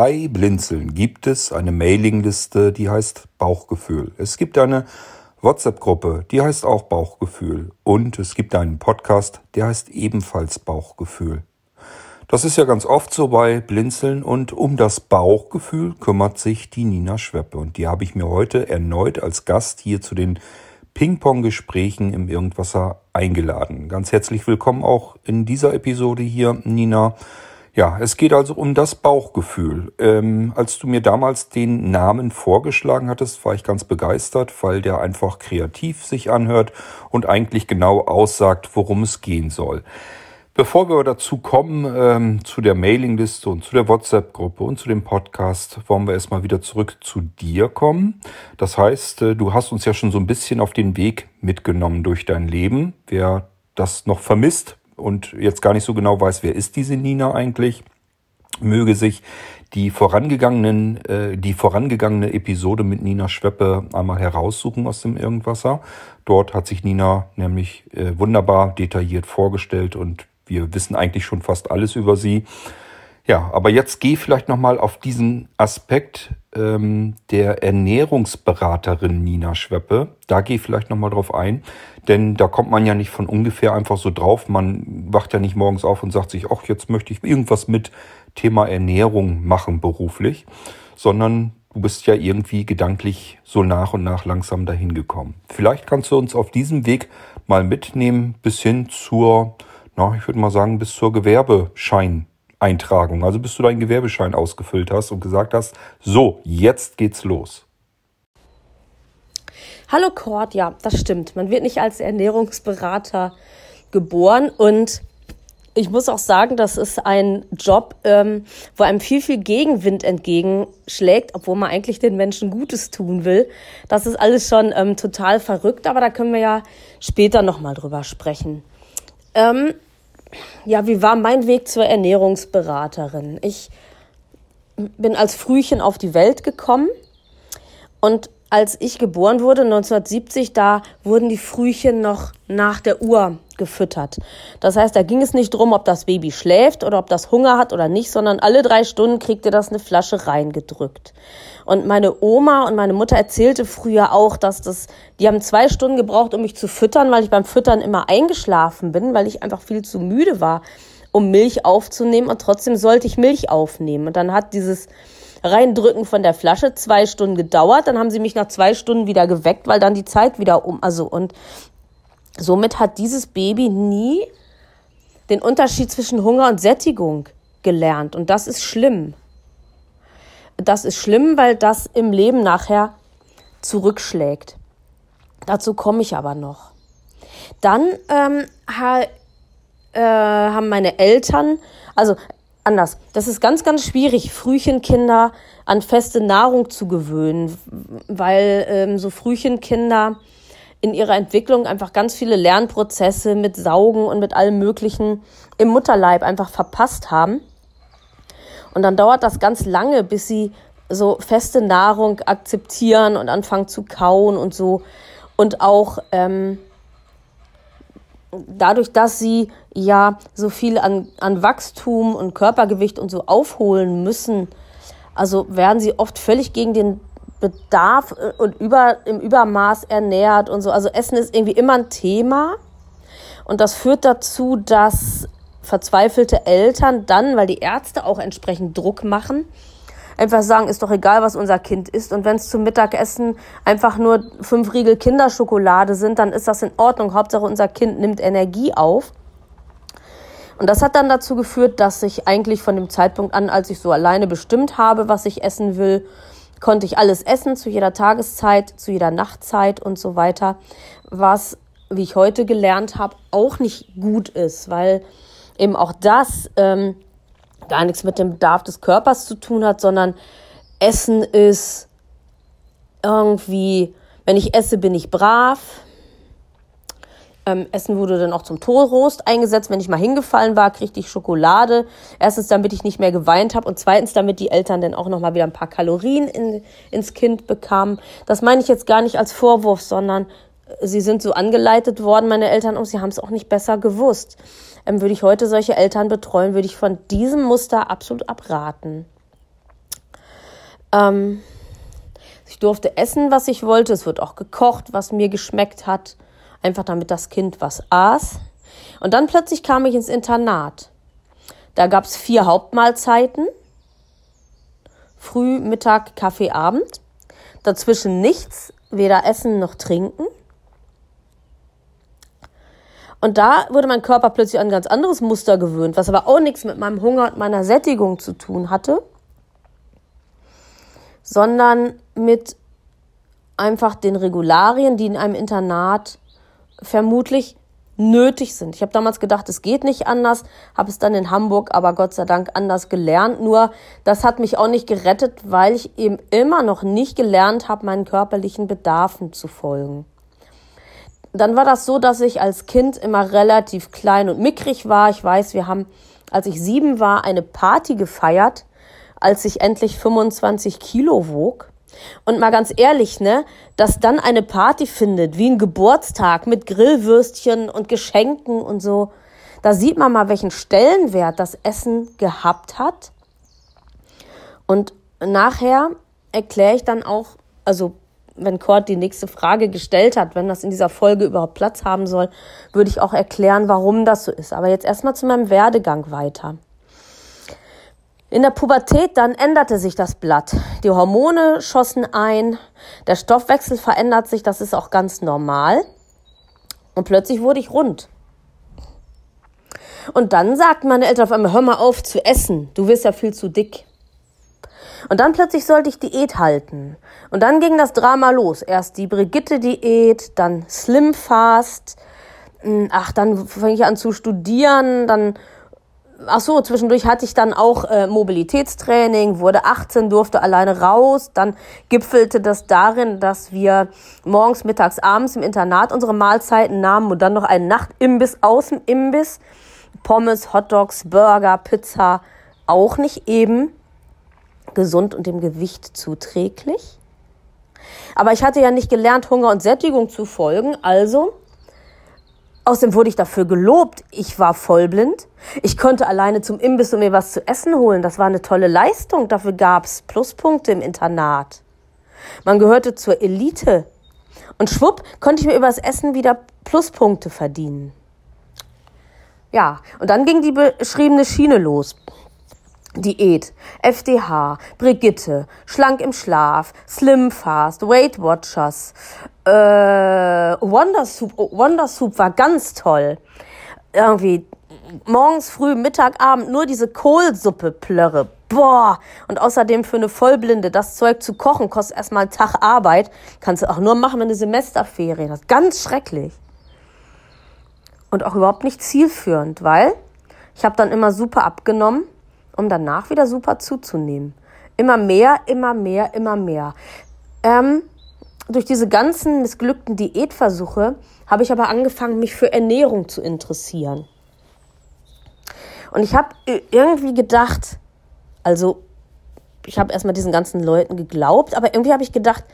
Bei Blinzeln gibt es eine Mailingliste, die heißt Bauchgefühl. Es gibt eine WhatsApp-Gruppe, die heißt auch Bauchgefühl. Und es gibt einen Podcast, der heißt ebenfalls Bauchgefühl. Das ist ja ganz oft so bei Blinzeln und um das Bauchgefühl kümmert sich die Nina Schweppe. Und die habe ich mir heute erneut als Gast hier zu den Ping-Pong-Gesprächen im Irgendwasser eingeladen. Ganz herzlich willkommen auch in dieser Episode hier, Nina. Ja, es geht also um das Bauchgefühl. Ähm, als du mir damals den Namen vorgeschlagen hattest, war ich ganz begeistert, weil der einfach kreativ sich anhört und eigentlich genau aussagt, worum es gehen soll. Bevor wir dazu kommen, ähm, zu der Mailingliste und zu der WhatsApp-Gruppe und zu dem Podcast, wollen wir erstmal wieder zurück zu dir kommen. Das heißt, äh, du hast uns ja schon so ein bisschen auf den Weg mitgenommen durch dein Leben. Wer das noch vermisst, und jetzt gar nicht so genau weiß, wer ist diese Nina eigentlich, möge sich die vorangegangenen, äh, die vorangegangene Episode mit Nina Schweppe einmal heraussuchen aus dem Irgendwasser. Dort hat sich Nina nämlich äh, wunderbar detailliert vorgestellt und wir wissen eigentlich schon fast alles über sie. Ja, aber jetzt geh vielleicht nochmal auf diesen Aspekt ähm, der Ernährungsberaterin Nina Schweppe. Da geh vielleicht nochmal drauf ein, denn da kommt man ja nicht von ungefähr einfach so drauf. Man wacht ja nicht morgens auf und sagt sich, ach, jetzt möchte ich irgendwas mit Thema Ernährung machen beruflich, sondern du bist ja irgendwie gedanklich so nach und nach langsam dahin gekommen. Vielleicht kannst du uns auf diesem Weg mal mitnehmen bis hin zur, na, ich würde mal sagen, bis zur Gewerbeschein Eintragung, also bis du deinen Gewerbeschein ausgefüllt hast und gesagt hast, so, jetzt geht's los. Hallo Cord, ja, das stimmt. Man wird nicht als Ernährungsberater geboren und ich muss auch sagen, das ist ein Job, ähm, wo einem viel, viel Gegenwind entgegenschlägt, obwohl man eigentlich den Menschen Gutes tun will. Das ist alles schon ähm, total verrückt, aber da können wir ja später nochmal drüber sprechen. Ähm, ja, wie war mein Weg zur Ernährungsberaterin? Ich bin als Frühchen auf die Welt gekommen und als ich geboren wurde, 1970, da wurden die Frühchen noch nach der Uhr gefüttert. Das heißt, da ging es nicht drum, ob das Baby schläft oder ob das Hunger hat oder nicht, sondern alle drei Stunden kriegte das eine Flasche reingedrückt. Und meine Oma und meine Mutter erzählte früher auch, dass das, die haben zwei Stunden gebraucht, um mich zu füttern, weil ich beim Füttern immer eingeschlafen bin, weil ich einfach viel zu müde war, um Milch aufzunehmen und trotzdem sollte ich Milch aufnehmen. Und dann hat dieses Reindrücken von der Flasche zwei Stunden gedauert. Dann haben sie mich nach zwei Stunden wieder geweckt, weil dann die Zeit wieder um. Also und somit hat dieses Baby nie den Unterschied zwischen Hunger und Sättigung gelernt. Und das ist schlimm. Das ist schlimm, weil das im Leben nachher zurückschlägt. Dazu komme ich aber noch. Dann ähm, ha, äh, haben meine Eltern, also anders. Das ist ganz, ganz schwierig, Frühchenkinder an feste Nahrung zu gewöhnen, weil ähm, so Frühchenkinder in ihrer Entwicklung einfach ganz viele Lernprozesse mit Saugen und mit allem Möglichen im Mutterleib einfach verpasst haben. Und dann dauert das ganz lange, bis sie so feste Nahrung akzeptieren und anfangen zu kauen und so. Und auch ähm, dadurch, dass sie ja so viel an, an Wachstum und Körpergewicht und so aufholen müssen, also werden sie oft völlig gegen den Bedarf äh, und über, im Übermaß ernährt und so. Also Essen ist irgendwie immer ein Thema. Und das führt dazu, dass verzweifelte Eltern dann, weil die Ärzte auch entsprechend Druck machen, einfach sagen, ist doch egal, was unser Kind isst. Und wenn es zum Mittagessen einfach nur fünf Riegel Kinderschokolade sind, dann ist das in Ordnung. Hauptsache unser Kind nimmt Energie auf. Und das hat dann dazu geführt, dass ich eigentlich von dem Zeitpunkt an, als ich so alleine bestimmt habe, was ich essen will, konnte ich alles essen zu jeder Tageszeit, zu jeder Nachtzeit und so weiter, was, wie ich heute gelernt habe, auch nicht gut ist, weil eben auch das ähm, gar nichts mit dem Bedarf des Körpers zu tun hat, sondern Essen ist irgendwie, wenn ich esse, bin ich brav. Ähm, Essen wurde dann auch zum Toast eingesetzt. Wenn ich mal hingefallen war, kriegte ich Schokolade. Erstens, damit ich nicht mehr geweint habe und zweitens, damit die Eltern dann auch noch mal wieder ein paar Kalorien in, ins Kind bekamen. Das meine ich jetzt gar nicht als Vorwurf, sondern sie sind so angeleitet worden, meine Eltern, und sie haben es auch nicht besser gewusst ähm, würde ich heute solche Eltern betreuen, würde ich von diesem Muster absolut abraten. Ähm, ich durfte essen, was ich wollte. Es wird auch gekocht, was mir geschmeckt hat. Einfach damit das Kind was aß. Und dann plötzlich kam ich ins Internat. Da gab es vier Hauptmahlzeiten. Früh, Mittag, Kaffee, Abend. Dazwischen nichts, weder Essen noch Trinken. Und da wurde mein Körper plötzlich an ein ganz anderes Muster gewöhnt, was aber auch nichts mit meinem Hunger und meiner Sättigung zu tun hatte, sondern mit einfach den Regularien, die in einem Internat vermutlich nötig sind. Ich habe damals gedacht, es geht nicht anders, habe es dann in Hamburg aber Gott sei Dank anders gelernt. Nur das hat mich auch nicht gerettet, weil ich eben immer noch nicht gelernt habe, meinen körperlichen Bedarfen zu folgen. Dann war das so, dass ich als Kind immer relativ klein und mickrig war. Ich weiß, wir haben, als ich sieben war, eine Party gefeiert, als ich endlich 25 Kilo wog. Und mal ganz ehrlich, ne, dass dann eine Party findet, wie ein Geburtstag mit Grillwürstchen und Geschenken und so, da sieht man mal, welchen Stellenwert das Essen gehabt hat. Und nachher erkläre ich dann auch, also wenn Kurt die nächste Frage gestellt hat, wenn das in dieser Folge überhaupt Platz haben soll, würde ich auch erklären, warum das so ist. Aber jetzt erstmal zu meinem Werdegang weiter. In der Pubertät dann änderte sich das Blatt. Die Hormone schossen ein, der Stoffwechsel verändert sich, das ist auch ganz normal. Und plötzlich wurde ich rund. Und dann sagten meine Eltern auf einmal, hör mal auf zu essen, du wirst ja viel zu dick. Und dann plötzlich sollte ich Diät halten. Und dann ging das Drama los. Erst die Brigitte-Diät, dann Slim Fast. Hm, ach, dann fange ich an zu studieren, dann ach so, zwischendurch hatte ich dann auch äh, Mobilitätstraining, wurde 18, durfte alleine raus. Dann gipfelte das darin, dass wir morgens, mittags, abends im Internat unsere Mahlzeiten nahmen und dann noch einen Nachtimbiss aus dem Imbiss. Pommes, Hotdogs, Burger, Pizza, auch nicht eben gesund und dem Gewicht zuträglich. Aber ich hatte ja nicht gelernt, Hunger und Sättigung zu folgen, also Außerdem wurde ich dafür gelobt. Ich war vollblind. Ich konnte alleine zum Imbiss und mir was zu essen holen. Das war eine tolle Leistung. Dafür gab's Pluspunkte im Internat. Man gehörte zur Elite. Und schwupp konnte ich mir übers Essen wieder Pluspunkte verdienen. Ja, und dann ging die beschriebene Schiene los. Diät, FDH, Brigitte, Schlank im Schlaf, Slim Fast, Weight Watchers, äh, Wonder Soup, oh, war ganz toll. Irgendwie morgens, früh, Mittag, Abend nur diese Kohlsuppe plörre. Boah! Und außerdem für eine Vollblinde das Zeug zu kochen kostet erstmal einen Tag Arbeit. Kannst du auch nur machen, wenn du Semesterferien hast. Ganz schrecklich. Und auch überhaupt nicht zielführend, weil ich habe dann immer super abgenommen um danach wieder super zuzunehmen. Immer mehr, immer mehr, immer mehr. Ähm, durch diese ganzen missglückten Diätversuche habe ich aber angefangen, mich für Ernährung zu interessieren. Und ich habe irgendwie gedacht, also ich habe erstmal diesen ganzen Leuten geglaubt, aber irgendwie habe ich gedacht,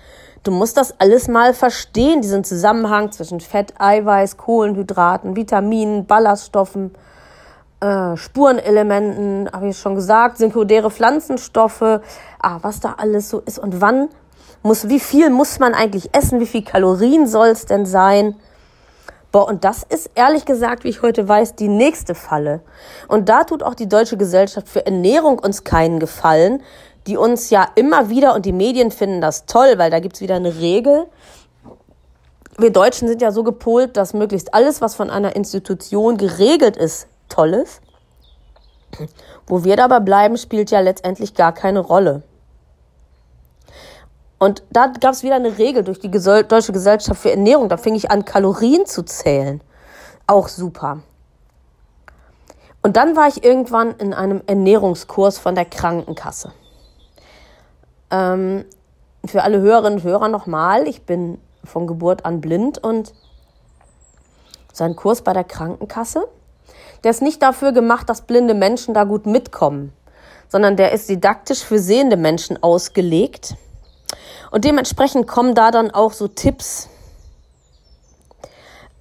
du musst das alles mal verstehen, diesen Zusammenhang zwischen Fett, Eiweiß, Kohlenhydraten, Vitaminen, Ballaststoffen äh, Spurenelementen, habe ich schon gesagt, sekundäre Pflanzenstoffe, ah, was da alles so ist und wann muss, wie viel muss man eigentlich essen, wie viel Kalorien soll es denn sein? Boah, und das ist ehrlich gesagt, wie ich heute weiß, die nächste Falle. Und da tut auch die Deutsche Gesellschaft für Ernährung uns keinen Gefallen, die uns ja immer wieder, und die Medien finden das toll, weil da gibt's wieder eine Regel. Wir Deutschen sind ja so gepolt, dass möglichst alles, was von einer Institution geregelt ist, Tolles. Wo wir dabei bleiben, spielt ja letztendlich gar keine Rolle. Und da gab es wieder eine Regel durch die Deutsche Gesellschaft für Ernährung. Da fing ich an, Kalorien zu zählen. Auch super. Und dann war ich irgendwann in einem Ernährungskurs von der Krankenkasse. Ähm, für alle Hörerinnen und Hörer nochmal, ich bin von Geburt an blind und so ein Kurs bei der Krankenkasse der ist nicht dafür gemacht, dass blinde Menschen da gut mitkommen, sondern der ist didaktisch für sehende Menschen ausgelegt. Und dementsprechend kommen da dann auch so Tipps.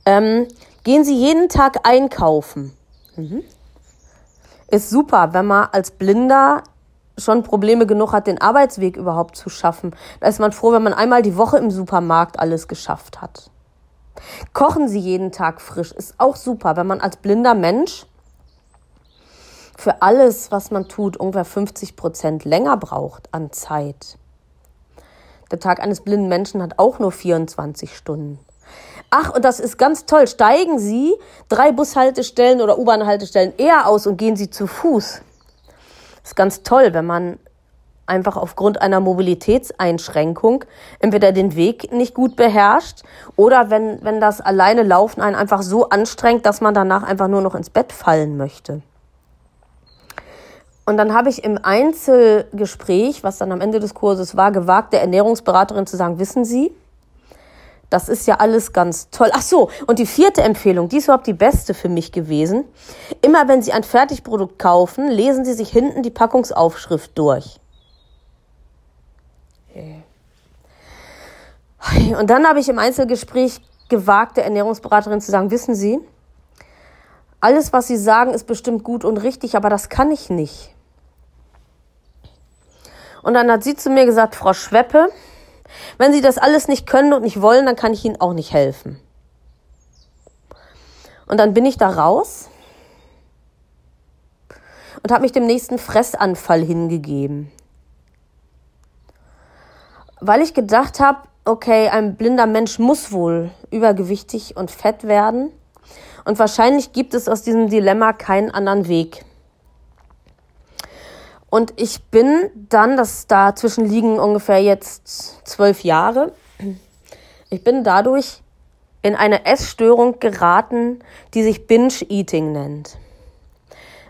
Ähm, gehen Sie jeden Tag einkaufen. Mhm. Ist super, wenn man als Blinder schon Probleme genug hat, den Arbeitsweg überhaupt zu schaffen. Da ist man froh, wenn man einmal die Woche im Supermarkt alles geschafft hat. Kochen Sie jeden Tag frisch, ist auch super, wenn man als blinder Mensch für alles, was man tut, ungefähr 50 Prozent länger braucht an Zeit. Der Tag eines blinden Menschen hat auch nur 24 Stunden. Ach, und das ist ganz toll. Steigen Sie drei Bushaltestellen oder U-Bahn-Haltestellen eher aus und gehen Sie zu Fuß. Ist ganz toll, wenn man einfach aufgrund einer Mobilitätseinschränkung entweder den Weg nicht gut beherrscht oder wenn, wenn das alleine Laufen einen einfach so anstrengt, dass man danach einfach nur noch ins Bett fallen möchte. Und dann habe ich im Einzelgespräch, was dann am Ende des Kurses war, gewagt, der Ernährungsberaterin zu sagen, wissen Sie, das ist ja alles ganz toll. Ach so, und die vierte Empfehlung, die ist überhaupt die beste für mich gewesen. Immer wenn Sie ein Fertigprodukt kaufen, lesen Sie sich hinten die Packungsaufschrift durch. Und dann habe ich im Einzelgespräch gewagt, der Ernährungsberaterin zu sagen, wissen Sie, alles, was Sie sagen, ist bestimmt gut und richtig, aber das kann ich nicht. Und dann hat sie zu mir gesagt, Frau Schweppe, wenn Sie das alles nicht können und nicht wollen, dann kann ich Ihnen auch nicht helfen. Und dann bin ich da raus und habe mich dem nächsten Fressanfall hingegeben. Weil ich gedacht habe, okay, ein blinder Mensch muss wohl übergewichtig und fett werden. Und wahrscheinlich gibt es aus diesem Dilemma keinen anderen Weg. Und ich bin dann, das dazwischen liegen ungefähr jetzt zwölf Jahre, ich bin dadurch in eine Essstörung geraten, die sich Binge-Eating nennt.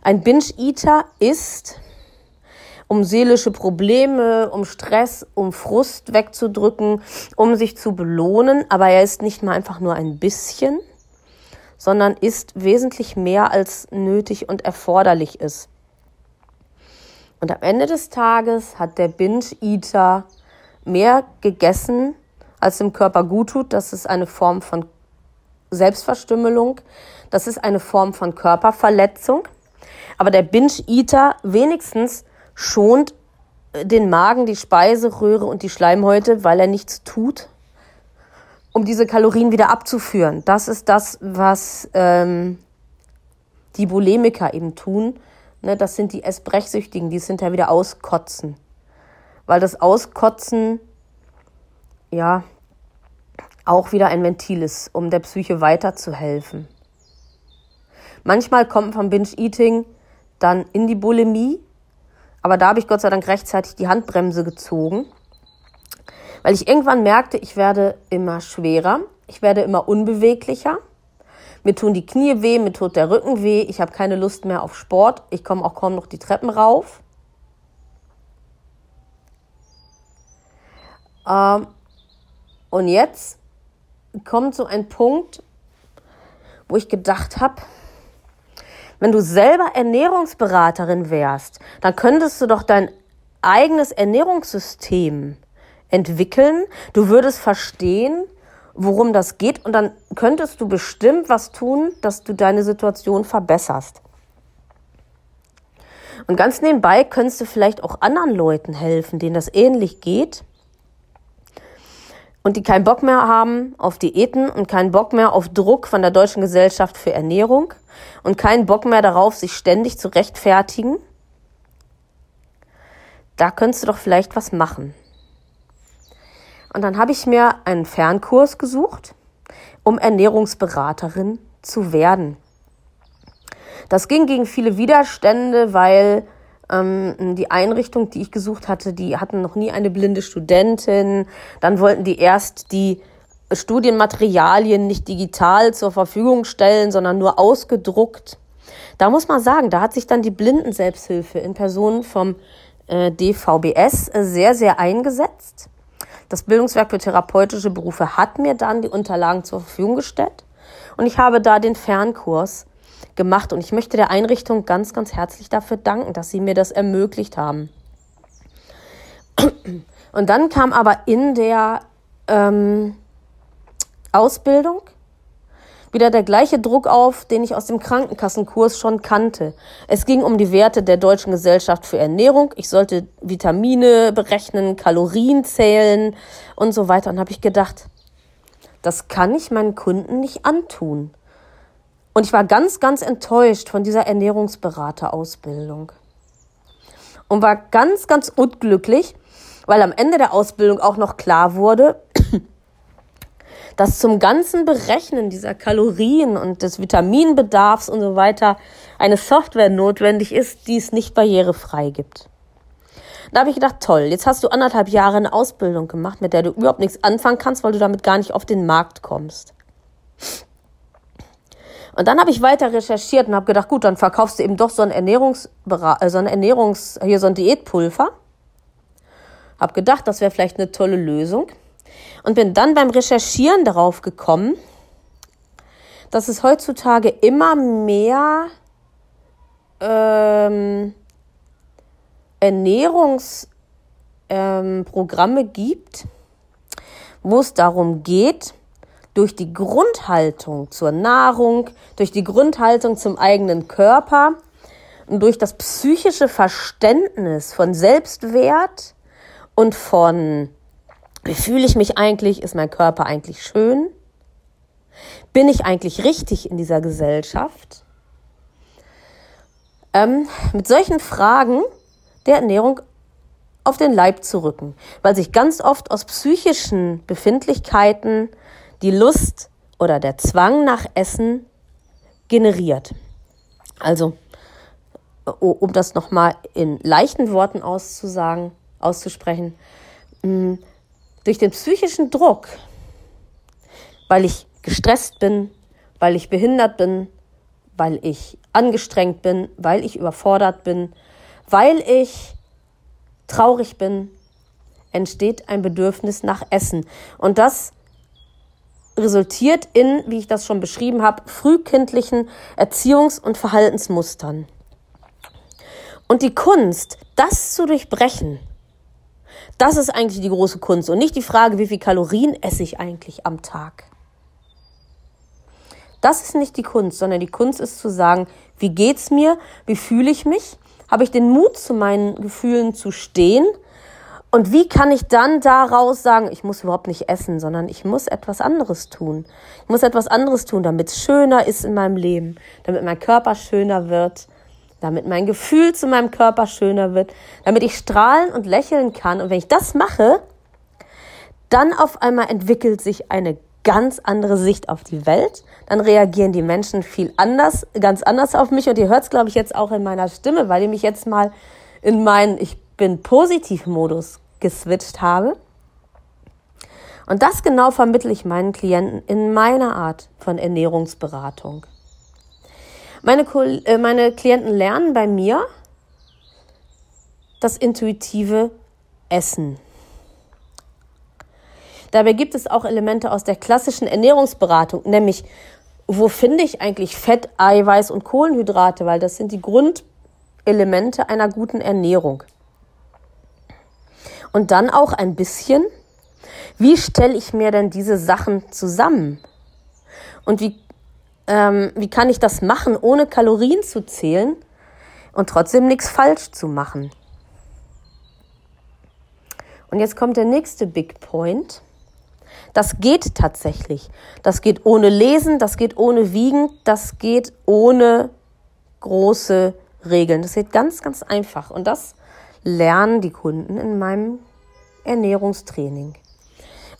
Ein Binge-Eater ist, um seelische Probleme, um Stress, um Frust wegzudrücken, um sich zu belohnen, aber er ist nicht mal einfach nur ein bisschen, sondern ist wesentlich mehr als nötig und erforderlich ist. Und am Ende des Tages hat der Binge-Eater mehr gegessen, als dem Körper gut tut. Das ist eine Form von Selbstverstümmelung. Das ist eine Form von Körperverletzung. Aber der Binge-Eater wenigstens schont den Magen, die Speiseröhre und die Schleimhäute, weil er nichts tut, um diese Kalorien wieder abzuführen. Das ist das, was ähm, die Bulimiker eben tun Ne, das sind die Essbrechsüchtigen, die es hinterher wieder auskotzen. Weil das Auskotzen, ja, auch wieder ein Ventil ist, um der Psyche weiterzuhelfen. Manchmal kommt vom Binge-Eating dann in die Bulimie, aber da habe ich Gott sei Dank rechtzeitig die Handbremse gezogen, weil ich irgendwann merkte, ich werde immer schwerer, ich werde immer unbeweglicher mir tun die Knie weh, mir tut der Rücken weh, ich habe keine Lust mehr auf Sport, ich komme auch kaum noch die Treppen rauf. Ähm, und jetzt kommt so ein Punkt, wo ich gedacht habe, wenn du selber Ernährungsberaterin wärst, dann könntest du doch dein eigenes Ernährungssystem entwickeln. Du würdest verstehen, worum das geht und dann könntest du bestimmt was tun, dass du deine Situation verbesserst. Und ganz nebenbei könntest du vielleicht auch anderen Leuten helfen, denen das ähnlich geht und die keinen Bock mehr haben auf Diäten und keinen Bock mehr auf Druck von der Deutschen Gesellschaft für Ernährung und keinen Bock mehr darauf, sich ständig zu rechtfertigen. Da könntest du doch vielleicht was machen. Und dann habe ich mir einen Fernkurs gesucht, um Ernährungsberaterin zu werden. Das ging gegen viele Widerstände, weil ähm, die Einrichtung, die ich gesucht hatte, die hatten noch nie eine blinde Studentin. Dann wollten die erst die Studienmaterialien nicht digital zur Verfügung stellen, sondern nur ausgedruckt. Da muss man sagen, da hat sich dann die Blindenselbsthilfe in Person vom äh, DVBS sehr, sehr eingesetzt. Das Bildungswerk für therapeutische Berufe hat mir dann die Unterlagen zur Verfügung gestellt und ich habe da den Fernkurs gemacht und ich möchte der Einrichtung ganz, ganz herzlich dafür danken, dass sie mir das ermöglicht haben. Und dann kam aber in der ähm, Ausbildung wieder der gleiche Druck auf, den ich aus dem Krankenkassenkurs schon kannte. Es ging um die Werte der Deutschen Gesellschaft für Ernährung. Ich sollte Vitamine berechnen, Kalorien zählen und so weiter. Und habe ich gedacht, das kann ich meinen Kunden nicht antun. Und ich war ganz, ganz enttäuscht von dieser Ernährungsberaterausbildung. Und war ganz, ganz unglücklich, weil am Ende der Ausbildung auch noch klar wurde, dass zum ganzen Berechnen dieser Kalorien und des Vitaminbedarfs und so weiter eine Software notwendig ist, die es nicht barrierefrei gibt. Da habe ich gedacht, toll, jetzt hast du anderthalb Jahre eine Ausbildung gemacht, mit der du überhaupt nichts anfangen kannst, weil du damit gar nicht auf den Markt kommst. Und dann habe ich weiter recherchiert und habe gedacht, gut, dann verkaufst du eben doch so ein Ernährungsbera äh, so ein Ernährungs hier so ein Diätpulver. Hab gedacht, das wäre vielleicht eine tolle Lösung und bin dann beim Recherchieren darauf gekommen, dass es heutzutage immer mehr ähm, Ernährungsprogramme ähm, gibt, wo es darum geht, durch die Grundhaltung zur Nahrung, durch die Grundhaltung zum eigenen Körper und durch das psychische Verständnis von Selbstwert und von, wie fühle ich mich eigentlich, ist mein Körper eigentlich schön, bin ich eigentlich richtig in dieser Gesellschaft, ähm, mit solchen Fragen der Ernährung auf den Leib zu rücken, weil sich ganz oft aus psychischen Befindlichkeiten die Lust oder der Zwang nach Essen generiert. Also, um das nochmal in leichten Worten auszusagen, auszusprechen, mm, durch den psychischen Druck, weil ich gestresst bin, weil ich behindert bin, weil ich angestrengt bin, weil ich überfordert bin, weil ich traurig bin, entsteht ein Bedürfnis nach Essen. Und das resultiert in, wie ich das schon beschrieben habe, frühkindlichen Erziehungs- und Verhaltensmustern. Und die Kunst, das zu durchbrechen, das ist eigentlich die große Kunst und nicht die Frage, wie viel Kalorien esse ich eigentlich am Tag. Das ist nicht die Kunst, sondern die Kunst ist zu sagen, wie geht's mir, wie fühle ich mich habe ich den Mut, zu meinen Gefühlen zu stehen? Und wie kann ich dann daraus sagen, ich muss überhaupt nicht essen, sondern ich muss etwas anderes tun. Ich muss etwas anderes tun, damit es schöner ist in meinem Leben, damit mein Körper schöner wird, damit mein Gefühl zu meinem Körper schöner wird, damit ich strahlen und lächeln kann. Und wenn ich das mache, dann auf einmal entwickelt sich eine ganz andere Sicht auf die Welt. Dann reagieren die Menschen viel anders, ganz anders auf mich. Und ihr hört es, glaube ich, jetzt auch in meiner Stimme, weil ich mich jetzt mal in meinen Ich bin Positiv-Modus geswitcht habe. Und das genau vermittle ich meinen Klienten in meiner Art von Ernährungsberatung. Meine, äh, meine Klienten lernen bei mir das intuitive Essen. Dabei gibt es auch Elemente aus der klassischen Ernährungsberatung, nämlich wo finde ich eigentlich Fett, Eiweiß und Kohlenhydrate, weil das sind die Grundelemente einer guten Ernährung. Und dann auch ein bisschen, wie stelle ich mir denn diese Sachen zusammen? Und wie, ähm, wie kann ich das machen, ohne Kalorien zu zählen und trotzdem nichts falsch zu machen? Und jetzt kommt der nächste Big Point. Das geht tatsächlich. Das geht ohne Lesen, das geht ohne Wiegen, das geht ohne große Regeln. Das geht ganz, ganz einfach. Und das lernen die Kunden in meinem Ernährungstraining.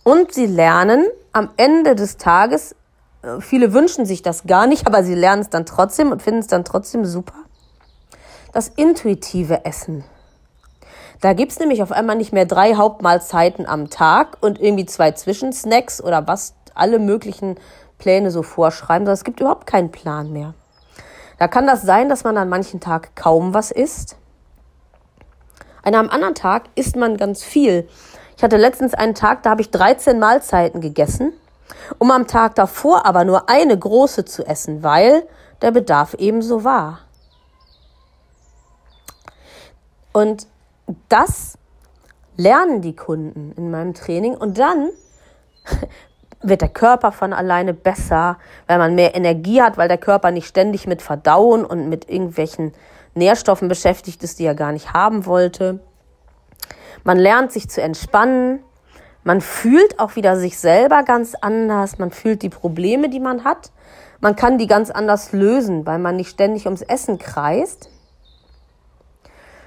Und sie lernen am Ende des Tages, äh, viele wünschen sich das gar nicht, aber sie lernen es dann trotzdem und finden es dann trotzdem super, das intuitive Essen. Da gibt's nämlich auf einmal nicht mehr drei Hauptmahlzeiten am Tag und irgendwie zwei Zwischensnacks oder was alle möglichen Pläne so vorschreiben, sondern es gibt überhaupt keinen Plan mehr. Da kann das sein, dass man an manchen Tag kaum was isst. An einem anderen Tag isst man ganz viel. Ich hatte letztens einen Tag, da habe ich 13 Mahlzeiten gegessen, um am Tag davor aber nur eine große zu essen, weil der Bedarf ebenso war. Und das lernen die Kunden in meinem Training und dann wird der Körper von alleine besser, weil man mehr Energie hat, weil der Körper nicht ständig mit Verdauen und mit irgendwelchen Nährstoffen beschäftigt ist, die er gar nicht haben wollte. Man lernt sich zu entspannen. Man fühlt auch wieder sich selber ganz anders. Man fühlt die Probleme, die man hat. Man kann die ganz anders lösen, weil man nicht ständig ums Essen kreist.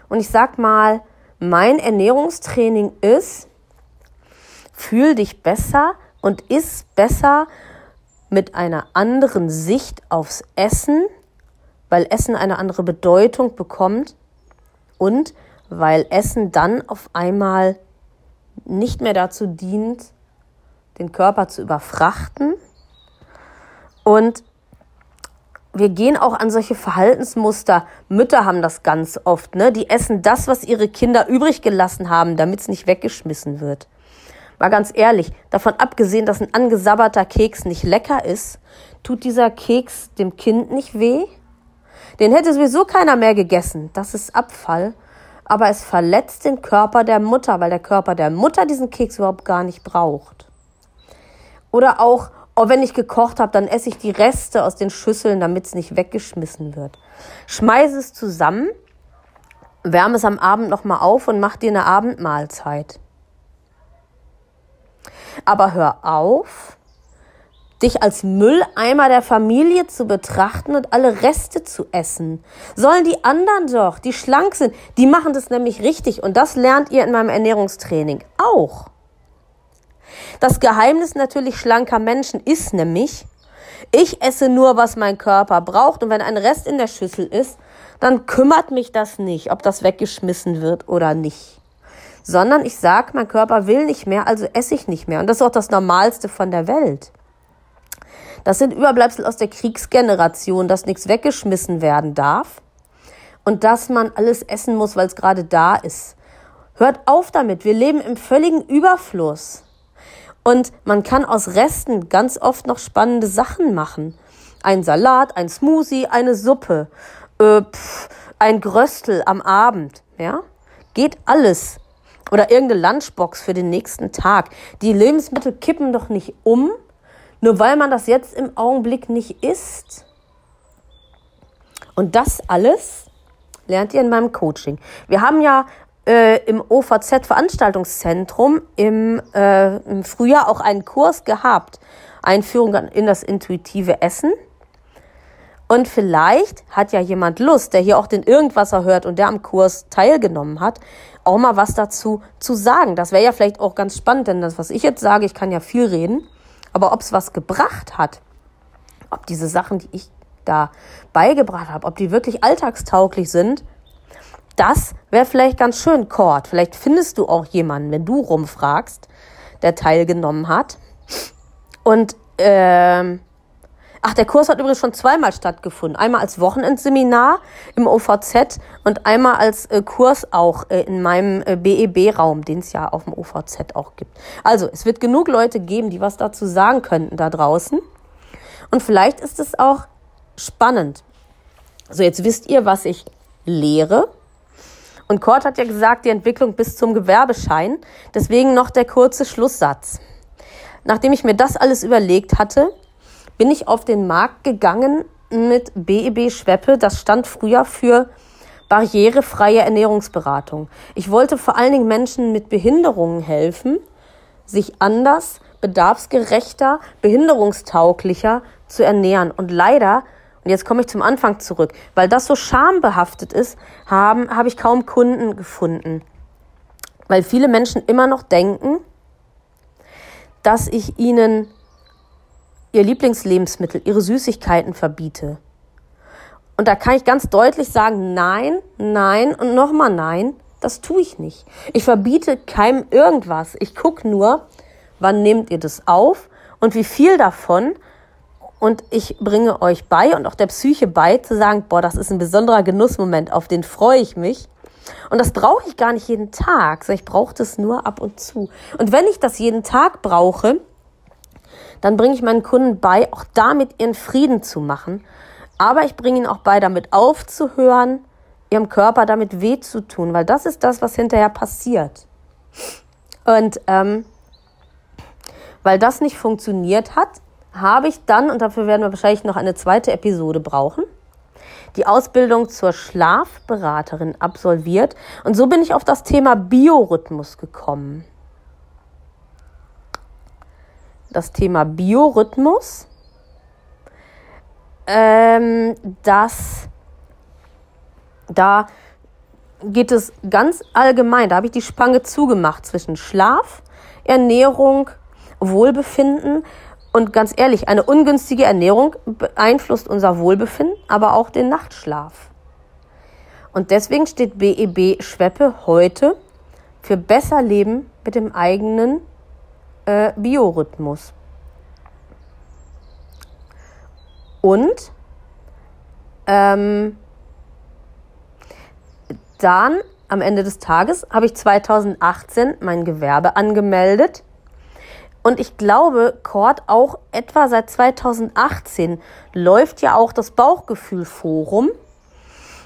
Und ich sag mal, mein Ernährungstraining ist, fühl dich besser und iss besser mit einer anderen Sicht aufs Essen, weil Essen eine andere Bedeutung bekommt und weil Essen dann auf einmal nicht mehr dazu dient, den Körper zu überfrachten. Und wir gehen auch an solche Verhaltensmuster. Mütter haben das ganz oft, ne? Die essen das, was ihre Kinder übrig gelassen haben, damit es nicht weggeschmissen wird. Mal ganz ehrlich, davon abgesehen, dass ein angesabberter Keks nicht lecker ist, tut dieser Keks dem Kind nicht weh? Den hätte sowieso keiner mehr gegessen. Das ist Abfall. Aber es verletzt den Körper der Mutter, weil der Körper der Mutter diesen Keks überhaupt gar nicht braucht. Oder auch, oh, wenn ich gekocht habe, dann esse ich die Reste aus den Schüsseln, damit es nicht weggeschmissen wird. Schmeiße es zusammen, wärme es am Abend nochmal auf und mach dir eine Abendmahlzeit. Aber hör auf, dich als Mülleimer der Familie zu betrachten und alle Reste zu essen. Sollen die anderen doch, die schlank sind, die machen das nämlich richtig und das lernt ihr in meinem Ernährungstraining auch. Das Geheimnis natürlich schlanker Menschen ist nämlich, ich esse nur, was mein Körper braucht und wenn ein Rest in der Schüssel ist, dann kümmert mich das nicht, ob das weggeschmissen wird oder nicht. Sondern ich sage, mein Körper will nicht mehr, also esse ich nicht mehr. Und das ist auch das Normalste von der Welt. Das sind Überbleibsel aus der Kriegsgeneration, dass nichts weggeschmissen werden darf und dass man alles essen muss, weil es gerade da ist. Hört auf damit. Wir leben im völligen Überfluss. Und man kann aus Resten ganz oft noch spannende Sachen machen. Ein Salat, ein Smoothie, eine Suppe, äh, pff, ein Gröstel am Abend. Ja? Geht alles. Oder irgendeine Lunchbox für den nächsten Tag. Die Lebensmittel kippen doch nicht um, nur weil man das jetzt im Augenblick nicht isst. Und das alles lernt ihr in meinem Coaching. Wir haben ja äh, im OVZ-Veranstaltungszentrum im, äh, im Frühjahr auch einen Kurs gehabt. Einführung in das intuitive Essen. Und vielleicht hat ja jemand Lust, der hier auch den Irgendwasser hört und der am Kurs teilgenommen hat, auch mal was dazu zu sagen. Das wäre ja vielleicht auch ganz spannend, denn das, was ich jetzt sage, ich kann ja viel reden, aber ob es was gebracht hat, ob diese Sachen, die ich da beigebracht habe, ob die wirklich alltagstauglich sind, das wäre vielleicht ganz schön, Cord. Vielleicht findest du auch jemanden, wenn du rumfragst, der teilgenommen hat. Und ähm, ach, der Kurs hat übrigens schon zweimal stattgefunden. Einmal als Wochenendseminar im OVZ und einmal als äh, Kurs auch äh, in meinem äh, BEB-Raum, den es ja auf dem OVZ auch gibt. Also, es wird genug Leute geben, die was dazu sagen könnten da draußen. Und vielleicht ist es auch spannend. So, jetzt wisst ihr, was ich lehre und Kurt hat ja gesagt, die Entwicklung bis zum Gewerbeschein. Deswegen noch der kurze Schlusssatz. Nachdem ich mir das alles überlegt hatte, bin ich auf den Markt gegangen mit BEB Schweppe. Das stand früher für barrierefreie Ernährungsberatung. Ich wollte vor allen Dingen Menschen mit Behinderungen helfen, sich anders, bedarfsgerechter, behinderungstauglicher zu ernähren. Und leider und jetzt komme ich zum Anfang zurück. Weil das so schambehaftet ist, haben, habe ich kaum Kunden gefunden. Weil viele Menschen immer noch denken, dass ich ihnen ihr Lieblingslebensmittel, ihre Süßigkeiten verbiete. Und da kann ich ganz deutlich sagen, nein, nein und nochmal nein, das tue ich nicht. Ich verbiete keinem irgendwas. Ich gucke nur, wann nehmt ihr das auf und wie viel davon und ich bringe euch bei und auch der Psyche bei, zu sagen, boah, das ist ein besonderer Genussmoment, auf den freue ich mich. Und das brauche ich gar nicht jeden Tag, sondern ich brauche das nur ab und zu. Und wenn ich das jeden Tag brauche, dann bringe ich meinen Kunden bei, auch damit ihren Frieden zu machen. Aber ich bringe ihnen auch bei, damit aufzuhören, ihrem Körper damit weh zu tun, weil das ist das, was hinterher passiert. Und ähm, weil das nicht funktioniert hat, habe ich dann, und dafür werden wir wahrscheinlich noch eine zweite Episode brauchen, die Ausbildung zur Schlafberaterin absolviert. Und so bin ich auf das Thema Biorhythmus gekommen. Das Thema Biorhythmus, ähm, das, da geht es ganz allgemein, da habe ich die Spange zugemacht zwischen Schlaf, Ernährung, Wohlbefinden und ganz ehrlich, eine ungünstige Ernährung beeinflusst unser Wohlbefinden, aber auch den Nachtschlaf. Und deswegen steht BEB Schweppe heute für besser Leben mit dem eigenen äh, Biorhythmus. Und ähm, dann am Ende des Tages habe ich 2018 mein Gewerbe angemeldet und ich glaube, Cord auch etwa seit 2018 läuft ja auch das Bauchgefühl-Forum,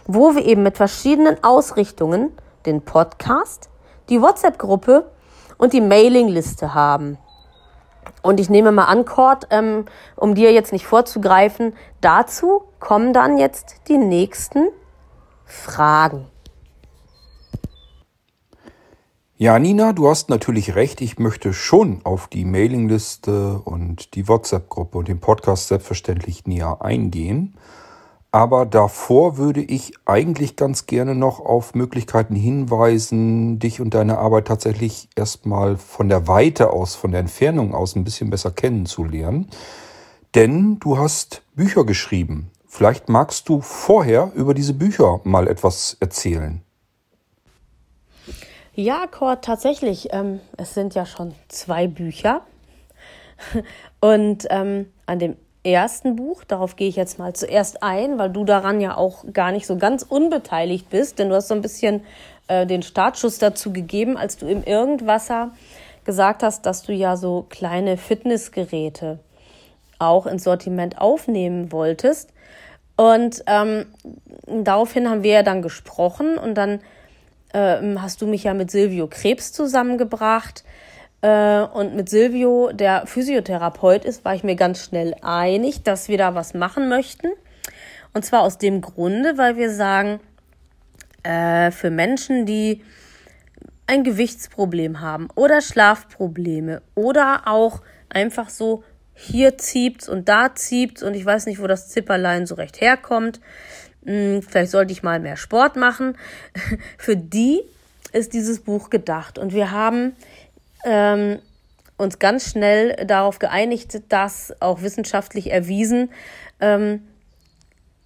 wo wir eben mit verschiedenen Ausrichtungen den Podcast, die WhatsApp-Gruppe und die Mailingliste haben. Und ich nehme mal an, Cord, ähm, um dir jetzt nicht vorzugreifen, dazu kommen dann jetzt die nächsten Fragen. Ja, Nina, du hast natürlich recht. Ich möchte schon auf die Mailingliste und die WhatsApp-Gruppe und den Podcast selbstverständlich näher eingehen. Aber davor würde ich eigentlich ganz gerne noch auf Möglichkeiten hinweisen, dich und deine Arbeit tatsächlich erstmal von der Weite aus, von der Entfernung aus ein bisschen besser kennenzulernen. Denn du hast Bücher geschrieben. Vielleicht magst du vorher über diese Bücher mal etwas erzählen. Ja, Cord, tatsächlich. Ähm, es sind ja schon zwei Bücher. Und ähm, an dem ersten Buch, darauf gehe ich jetzt mal zuerst ein, weil du daran ja auch gar nicht so ganz unbeteiligt bist, denn du hast so ein bisschen äh, den Startschuss dazu gegeben, als du im Irgendwasser gesagt hast, dass du ja so kleine Fitnessgeräte auch ins Sortiment aufnehmen wolltest. Und ähm, daraufhin haben wir ja dann gesprochen und dann ähm, hast du mich ja mit Silvio Krebs zusammengebracht. Äh, und mit Silvio, der Physiotherapeut ist, war ich mir ganz schnell einig, dass wir da was machen möchten. Und zwar aus dem Grunde, weil wir sagen, äh, für Menschen, die ein Gewichtsproblem haben oder Schlafprobleme oder auch einfach so hier ziebt's und da ziebt's und ich weiß nicht, wo das Zipperlein so recht herkommt. Hm, vielleicht sollte ich mal mehr Sport machen. Für die ist dieses Buch gedacht. Und wir haben ähm, uns ganz schnell darauf geeinigt, dass auch wissenschaftlich erwiesen, ähm,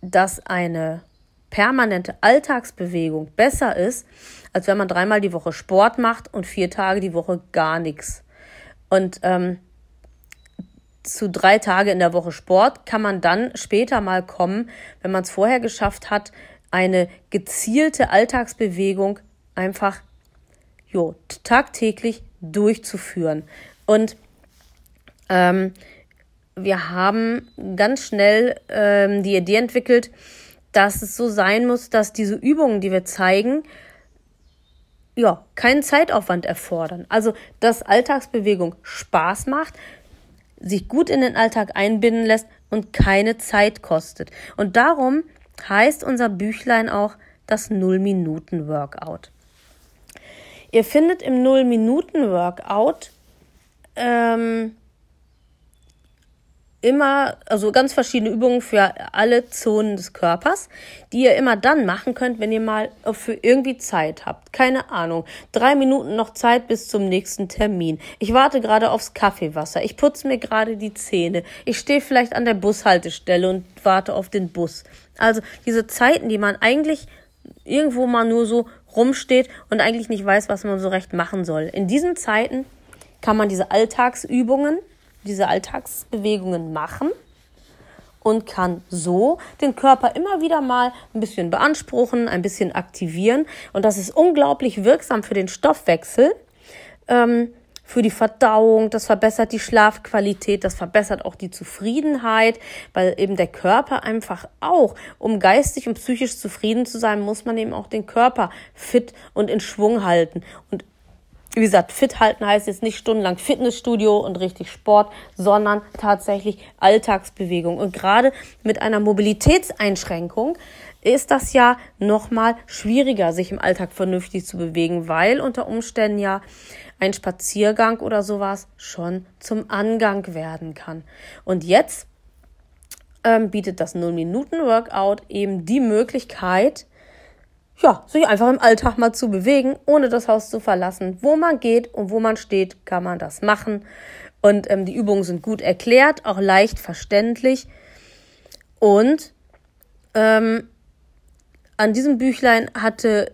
dass eine permanente Alltagsbewegung besser ist, als wenn man dreimal die Woche Sport macht und vier Tage die Woche gar nichts. Und ähm, zu drei Tage in der Woche Sport kann man dann später mal kommen, wenn man es vorher geschafft hat, eine gezielte Alltagsbewegung einfach jo, tagtäglich durchzuführen. Und ähm, wir haben ganz schnell ähm, die Idee entwickelt, dass es so sein muss, dass diese Übungen, die wir zeigen, ja, keinen Zeitaufwand erfordern. Also, dass Alltagsbewegung Spaß macht, sich gut in den Alltag einbinden lässt und keine Zeit kostet. Und darum heißt unser Büchlein auch das Null-Minuten-Workout. Ihr findet im Null-Minuten-Workout ähm, immer, also ganz verschiedene Übungen für alle Zonen des Körpers, die ihr immer dann machen könnt, wenn ihr mal für irgendwie Zeit habt. Keine Ahnung. Drei Minuten noch Zeit bis zum nächsten Termin. Ich warte gerade aufs Kaffeewasser. Ich putze mir gerade die Zähne. Ich stehe vielleicht an der Bushaltestelle und warte auf den Bus. Also diese Zeiten, die man eigentlich irgendwo mal nur so rumsteht und eigentlich nicht weiß, was man so recht machen soll. In diesen Zeiten kann man diese Alltagsübungen diese Alltagsbewegungen machen und kann so den Körper immer wieder mal ein bisschen beanspruchen, ein bisschen aktivieren. Und das ist unglaublich wirksam für den Stoffwechsel, ähm, für die Verdauung, das verbessert die Schlafqualität, das verbessert auch die Zufriedenheit, weil eben der Körper einfach auch, um geistig und psychisch zufrieden zu sein, muss man eben auch den Körper fit und in Schwung halten. Und wie gesagt, fit halten heißt jetzt nicht stundenlang Fitnessstudio und richtig Sport, sondern tatsächlich Alltagsbewegung. Und gerade mit einer Mobilitätseinschränkung ist das ja nochmal schwieriger, sich im Alltag vernünftig zu bewegen, weil unter Umständen ja ein Spaziergang oder sowas schon zum Angang werden kann. Und jetzt ähm, bietet das 0-Minuten-Workout eben die Möglichkeit, ja, sich einfach im Alltag mal zu bewegen, ohne das Haus zu verlassen. Wo man geht und wo man steht, kann man das machen. Und ähm, die Übungen sind gut erklärt, auch leicht verständlich. Und ähm, an diesem Büchlein hatte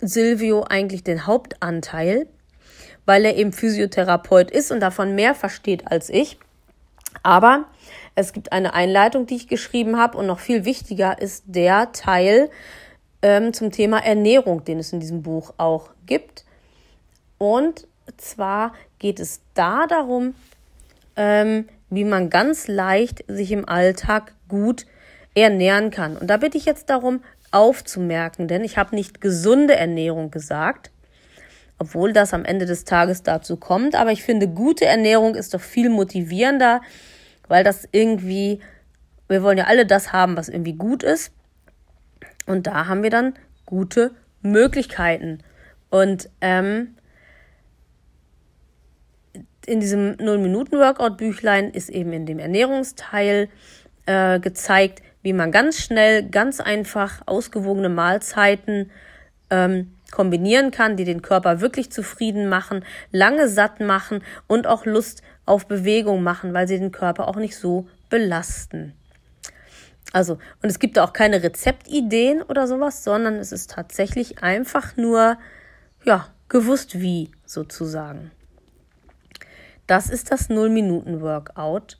Silvio eigentlich den Hauptanteil, weil er eben Physiotherapeut ist und davon mehr versteht als ich. Aber es gibt eine Einleitung, die ich geschrieben habe und noch viel wichtiger ist der Teil ähm, zum Thema Ernährung, den es in diesem Buch auch gibt. Und zwar geht es da darum, ähm, wie man ganz leicht sich im Alltag gut ernähren kann. Und da bitte ich jetzt darum aufzumerken, denn ich habe nicht gesunde Ernährung gesagt, obwohl das am Ende des Tages dazu kommt. Aber ich finde, gute Ernährung ist doch viel motivierender, weil das irgendwie, wir wollen ja alle das haben, was irgendwie gut ist. Und da haben wir dann gute Möglichkeiten. Und ähm, in diesem 0-Minuten-Workout-Büchlein ist eben in dem Ernährungsteil äh, gezeigt, wie man ganz schnell, ganz einfach ausgewogene Mahlzeiten ähm, kombinieren kann, die den Körper wirklich zufrieden machen, lange satt machen und auch Lust auf Bewegung machen, weil sie den Körper auch nicht so belasten. Also, und es gibt da auch keine Rezeptideen oder sowas, sondern es ist tatsächlich einfach nur, ja, gewusst wie sozusagen. Das ist das Null-Minuten-Workout,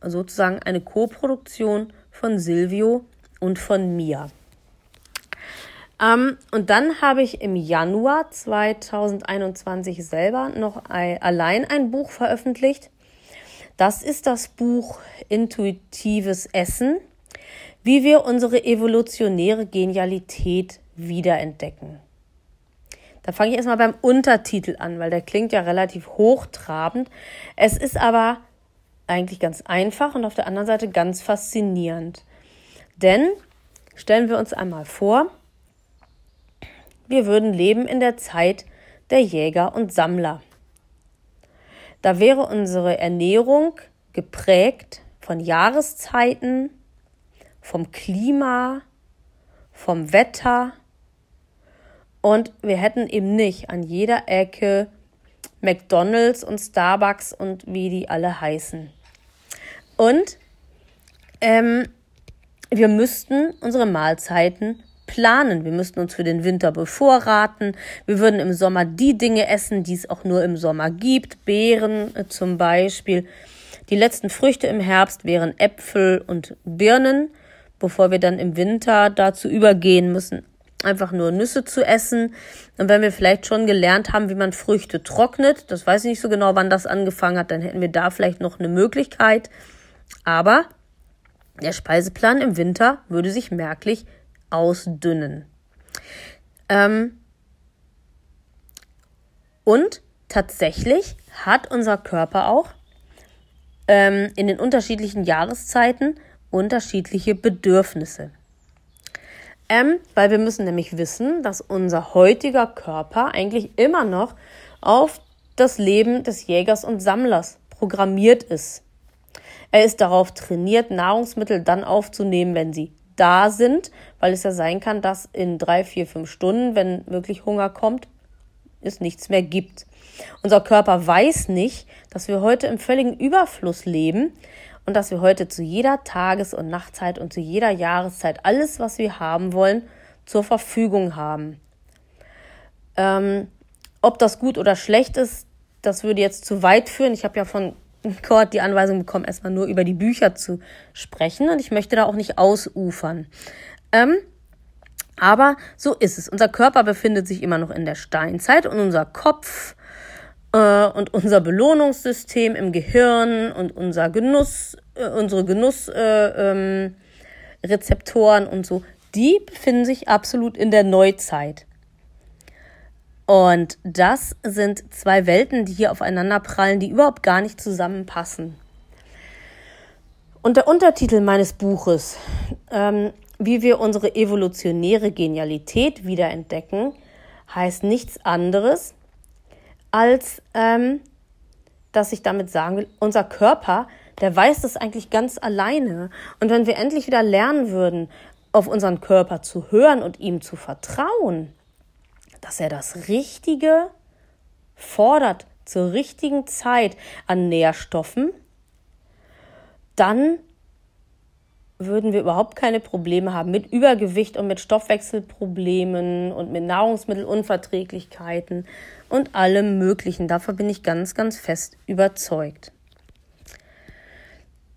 sozusagen eine Co-Produktion von Silvio und von mir. Ähm, und dann habe ich im Januar 2021 selber noch ein, allein ein Buch veröffentlicht. Das ist das Buch Intuitives Essen, wie wir unsere evolutionäre Genialität wiederentdecken. Da fange ich erstmal beim Untertitel an, weil der klingt ja relativ hochtrabend. Es ist aber eigentlich ganz einfach und auf der anderen Seite ganz faszinierend. Denn stellen wir uns einmal vor, wir würden leben in der Zeit der Jäger und Sammler. Da wäre unsere Ernährung geprägt von Jahreszeiten, vom Klima, vom Wetter und wir hätten eben nicht an jeder Ecke McDonald's und Starbucks und wie die alle heißen. Und ähm, wir müssten unsere Mahlzeiten planen. Wir müssten uns für den Winter bevorraten. Wir würden im Sommer die Dinge essen, die es auch nur im Sommer gibt. Beeren äh, zum Beispiel. Die letzten Früchte im Herbst wären Äpfel und Birnen, bevor wir dann im Winter dazu übergehen müssen, einfach nur Nüsse zu essen. Und wenn wir vielleicht schon gelernt haben, wie man Früchte trocknet, das weiß ich nicht so genau, wann das angefangen hat, dann hätten wir da vielleicht noch eine Möglichkeit. Aber der Speiseplan im Winter würde sich merklich ausdünnen. Ähm und tatsächlich hat unser Körper auch ähm, in den unterschiedlichen Jahreszeiten unterschiedliche Bedürfnisse. Ähm, weil wir müssen nämlich wissen, dass unser heutiger Körper eigentlich immer noch auf das Leben des Jägers und Sammlers programmiert ist. Er ist darauf trainiert, Nahrungsmittel dann aufzunehmen, wenn sie da sind, weil es ja sein kann, dass in drei, vier, fünf Stunden, wenn wirklich Hunger kommt, es nichts mehr gibt. Unser Körper weiß nicht, dass wir heute im völligen Überfluss leben und dass wir heute zu jeder Tages- und Nachtzeit und zu jeder Jahreszeit alles, was wir haben wollen, zur Verfügung haben. Ähm, ob das gut oder schlecht ist, das würde jetzt zu weit führen. Ich habe ja von Kurt die Anweisung bekommen, erstmal nur über die Bücher zu sprechen und ich möchte da auch nicht ausufern. Ähm, aber so ist es. Unser Körper befindet sich immer noch in der Steinzeit und unser Kopf äh, und unser Belohnungssystem im Gehirn und unser Genuss, äh, unsere Genussrezeptoren äh, ähm, und so, die befinden sich absolut in der Neuzeit. Und das sind zwei Welten, die hier aufeinander prallen, die überhaupt gar nicht zusammenpassen. Und der Untertitel meines Buches, ähm, wie wir unsere evolutionäre Genialität wiederentdecken, heißt nichts anderes, als ähm, dass ich damit sagen will, unser Körper, der weiß das eigentlich ganz alleine. Und wenn wir endlich wieder lernen würden, auf unseren Körper zu hören und ihm zu vertrauen, dass er das Richtige fordert zur richtigen Zeit an Nährstoffen, dann würden wir überhaupt keine Probleme haben mit Übergewicht und mit Stoffwechselproblemen und mit Nahrungsmittelunverträglichkeiten und allem Möglichen. Davon bin ich ganz, ganz fest überzeugt.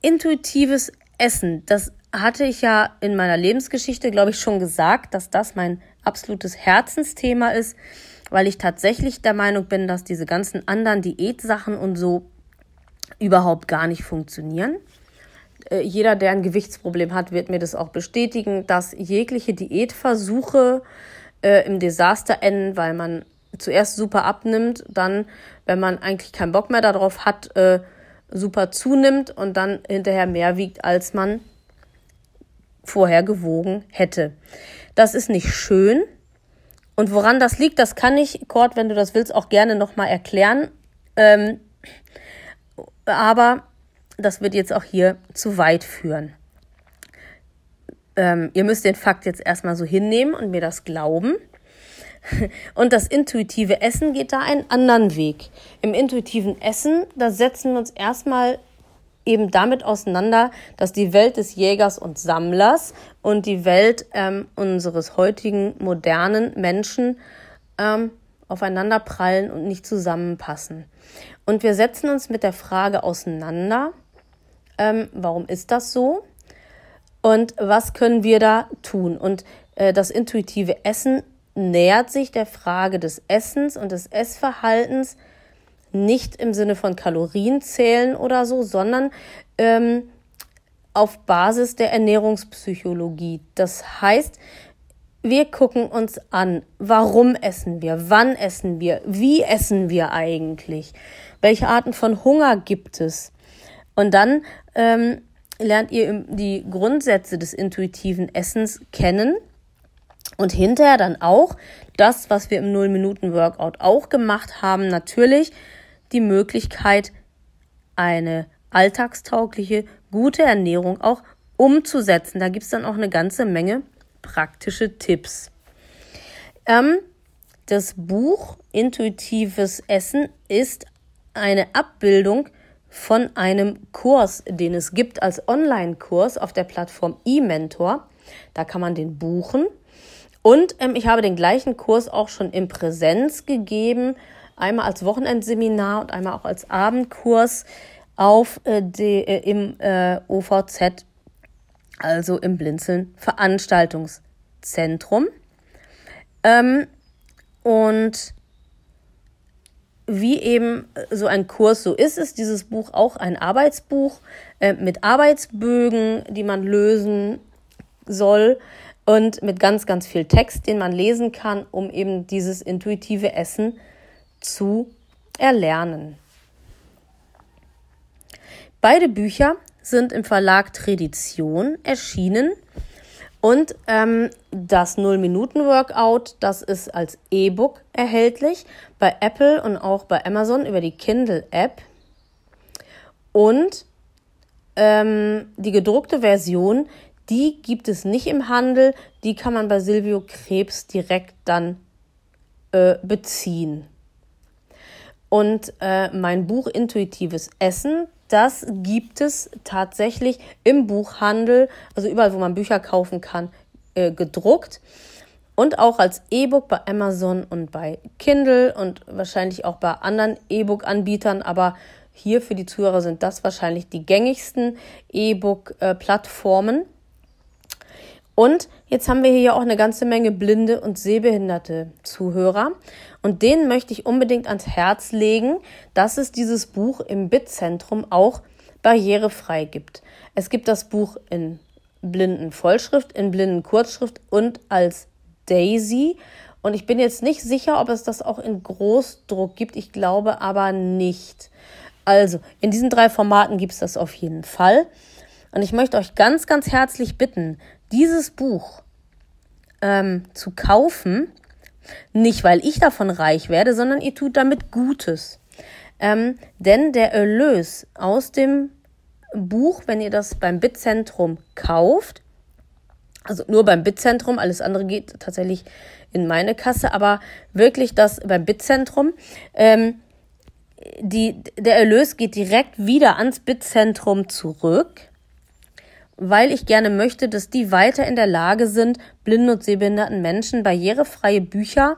Intuitives Essen, das hatte ich ja in meiner Lebensgeschichte, glaube ich, schon gesagt, dass das mein absolutes Herzensthema ist, weil ich tatsächlich der Meinung bin, dass diese ganzen anderen Diätsachen und so überhaupt gar nicht funktionieren. Äh, jeder, der ein Gewichtsproblem hat, wird mir das auch bestätigen, dass jegliche Diätversuche äh, im Desaster enden, weil man zuerst super abnimmt, dann, wenn man eigentlich keinen Bock mehr darauf hat, äh, super zunimmt und dann hinterher mehr wiegt, als man vorher gewogen hätte. Das ist nicht schön. Und woran das liegt, das kann ich, Kurt, wenn du das willst, auch gerne nochmal erklären. Ähm, aber das wird jetzt auch hier zu weit führen. Ähm, ihr müsst den Fakt jetzt erstmal so hinnehmen und mir das glauben. Und das intuitive Essen geht da einen anderen Weg. Im intuitiven Essen, da setzen wir uns erstmal eben damit auseinander, dass die Welt des Jägers und Sammlers und die Welt ähm, unseres heutigen modernen Menschen ähm, aufeinander prallen und nicht zusammenpassen. Und wir setzen uns mit der Frage auseinander, ähm, warum ist das so? Und was können wir da tun? Und äh, das intuitive Essen nähert sich der Frage des Essens und des Essverhaltens nicht im Sinne von Kalorienzählen oder so, sondern ähm, auf Basis der Ernährungspsychologie. Das heißt, wir gucken uns an, warum essen wir, wann essen wir, wie essen wir eigentlich, welche Arten von Hunger gibt es. Und dann ähm, lernt ihr die Grundsätze des intuitiven Essens kennen und hinterher dann auch das, was wir im Null-Minuten-Workout auch gemacht haben, natürlich die Möglichkeit, eine alltagstaugliche, gute Ernährung auch umzusetzen. Da gibt es dann auch eine ganze Menge praktische Tipps. Ähm, das Buch Intuitives Essen ist eine Abbildung von einem Kurs, den es gibt als Online-Kurs auf der Plattform eMentor. Da kann man den buchen. Und ähm, ich habe den gleichen Kurs auch schon in Präsenz gegeben, einmal als Wochenendseminar und einmal auch als Abendkurs auf äh, die, äh, im äh, OVZ, also im Blinzeln Veranstaltungszentrum. Ähm, und wie eben so ein Kurs so ist, ist dieses Buch auch ein Arbeitsbuch äh, mit Arbeitsbögen, die man lösen soll und mit ganz, ganz viel Text, den man lesen kann, um eben dieses intuitive Essen zu erlernen. Beide Bücher sind im Verlag Tradition erschienen und ähm, das Null-Minuten-Workout, das ist als E-Book erhältlich bei Apple und auch bei Amazon über die Kindle-App. Und ähm, die gedruckte Version, die gibt es nicht im Handel, die kann man bei Silvio Krebs direkt dann äh, beziehen. Und äh, mein Buch Intuitives Essen, das gibt es tatsächlich im Buchhandel, also überall, wo man Bücher kaufen kann, äh, gedruckt. Und auch als E-Book bei Amazon und bei Kindle und wahrscheinlich auch bei anderen E-Book-Anbietern. Aber hier für die Zuhörer sind das wahrscheinlich die gängigsten E-Book-Plattformen. Und jetzt haben wir hier auch eine ganze Menge blinde und sehbehinderte Zuhörer. Und denen möchte ich unbedingt ans Herz legen, dass es dieses Buch im Bitzentrum auch barrierefrei gibt. Es gibt das Buch in blinden Vollschrift, in blinden Kurzschrift und als Daisy. Und ich bin jetzt nicht sicher, ob es das auch in Großdruck gibt. Ich glaube aber nicht. Also, in diesen drei Formaten gibt es das auf jeden Fall. Und ich möchte euch ganz, ganz herzlich bitten, dieses Buch ähm, zu kaufen. Nicht, weil ich davon reich werde, sondern ihr tut damit Gutes. Ähm, denn der Erlös aus dem Buch, wenn ihr das beim Bitzentrum kauft, also nur beim Bitzentrum, alles andere geht tatsächlich in meine Kasse, aber wirklich das beim Bitzentrum. Ähm, die, der Erlös geht direkt wieder ans Bitzentrum zurück, weil ich gerne möchte, dass die weiter in der Lage sind, blinden und sehbehinderten Menschen barrierefreie Bücher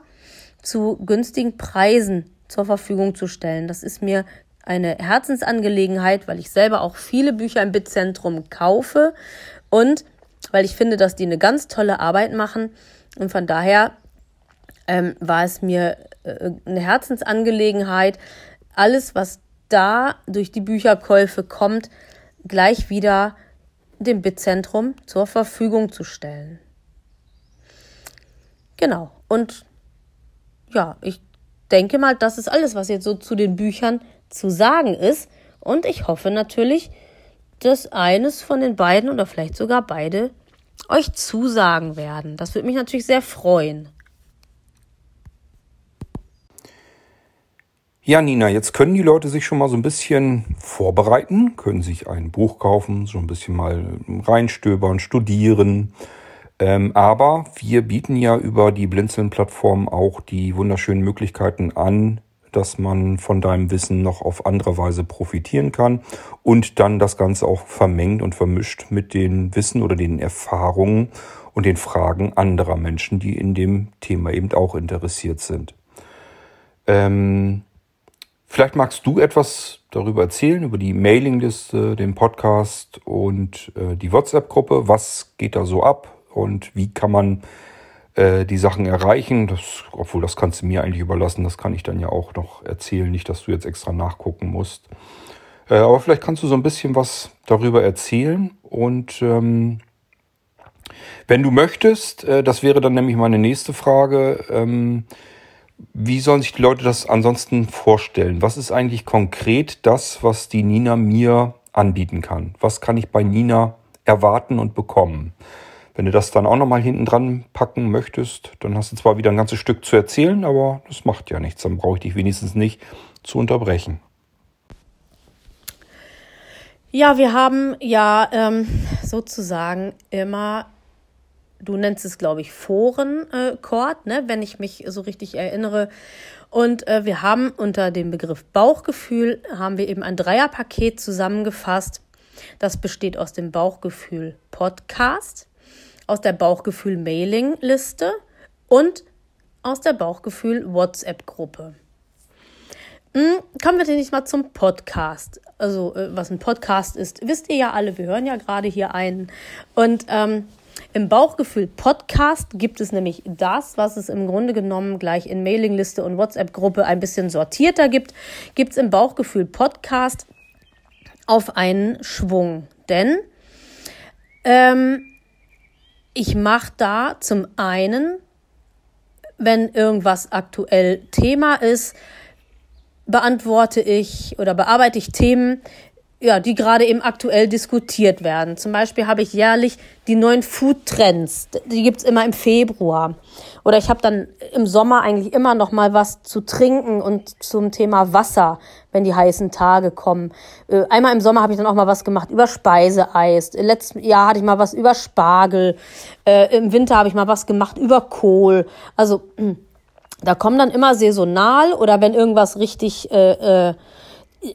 zu günstigen Preisen zur Verfügung zu stellen. Das ist mir eine Herzensangelegenheit, weil ich selber auch viele Bücher im Bitzentrum kaufe und weil ich finde, dass die eine ganz tolle Arbeit machen. Und von daher ähm, war es mir äh, eine Herzensangelegenheit, alles, was da durch die Bücherkäufe kommt, gleich wieder dem Bitzentrum zur Verfügung zu stellen. Genau. Und ja, ich denke mal, das ist alles, was jetzt so zu den Büchern zu sagen ist. Und ich hoffe natürlich, dass eines von den beiden oder vielleicht sogar beide euch zusagen werden. Das würde mich natürlich sehr freuen. Ja, Nina, jetzt können die Leute sich schon mal so ein bisschen vorbereiten, können sich ein Buch kaufen, so ein bisschen mal reinstöbern, studieren. Ähm, aber wir bieten ja über die Blinzeln-Plattform auch die wunderschönen Möglichkeiten an, dass man von deinem Wissen noch auf andere Weise profitieren kann und dann das Ganze auch vermengt und vermischt mit den Wissen oder den Erfahrungen und den Fragen anderer Menschen, die in dem Thema eben auch interessiert sind. Ähm, Vielleicht magst du etwas darüber erzählen, über die Mailingliste, den Podcast und äh, die WhatsApp-Gruppe. Was geht da so ab und wie kann man äh, die Sachen erreichen? Das, obwohl, das kannst du mir eigentlich überlassen. Das kann ich dann ja auch noch erzählen. Nicht, dass du jetzt extra nachgucken musst. Äh, aber vielleicht kannst du so ein bisschen was darüber erzählen und ähm, wenn du möchtest, äh, das wäre dann nämlich meine nächste Frage. Ähm, wie sollen sich die Leute das ansonsten vorstellen? Was ist eigentlich konkret das, was die Nina mir anbieten kann? Was kann ich bei Nina erwarten und bekommen? Wenn du das dann auch nochmal hinten dran packen möchtest, dann hast du zwar wieder ein ganzes Stück zu erzählen, aber das macht ja nichts. Dann brauche ich dich wenigstens nicht zu unterbrechen. Ja, wir haben ja ähm, sozusagen immer du nennst es, glaube ich, Forenchord, äh, ne, wenn ich mich so richtig erinnere. Und äh, wir haben unter dem Begriff Bauchgefühl, haben wir eben ein Dreierpaket zusammengefasst. Das besteht aus dem Bauchgefühl Podcast, aus der Bauchgefühl Mailingliste und aus der Bauchgefühl WhatsApp-Gruppe. Hm, kommen wir denn nicht mal zum Podcast. Also, äh, was ein Podcast ist, wisst ihr ja alle, wir hören ja gerade hier einen. Und ähm, im Bauchgefühl Podcast gibt es nämlich das, was es im Grunde genommen gleich in Mailingliste und WhatsApp-Gruppe ein bisschen sortierter gibt, gibt es im Bauchgefühl Podcast auf einen Schwung. Denn ähm, ich mache da zum einen, wenn irgendwas aktuell Thema ist, beantworte ich oder bearbeite ich Themen, ja, die gerade eben aktuell diskutiert werden. Zum Beispiel habe ich jährlich die neuen Food-Trends. Die gibt's immer im Februar. Oder ich habe dann im Sommer eigentlich immer noch mal was zu trinken und zum Thema Wasser, wenn die heißen Tage kommen. Äh, einmal im Sommer habe ich dann auch mal was gemacht über Speiseeis. Letztes Jahr hatte ich mal was über Spargel. Äh, Im Winter habe ich mal was gemacht über Kohl. Also da kommen dann immer saisonal oder wenn irgendwas richtig äh, äh,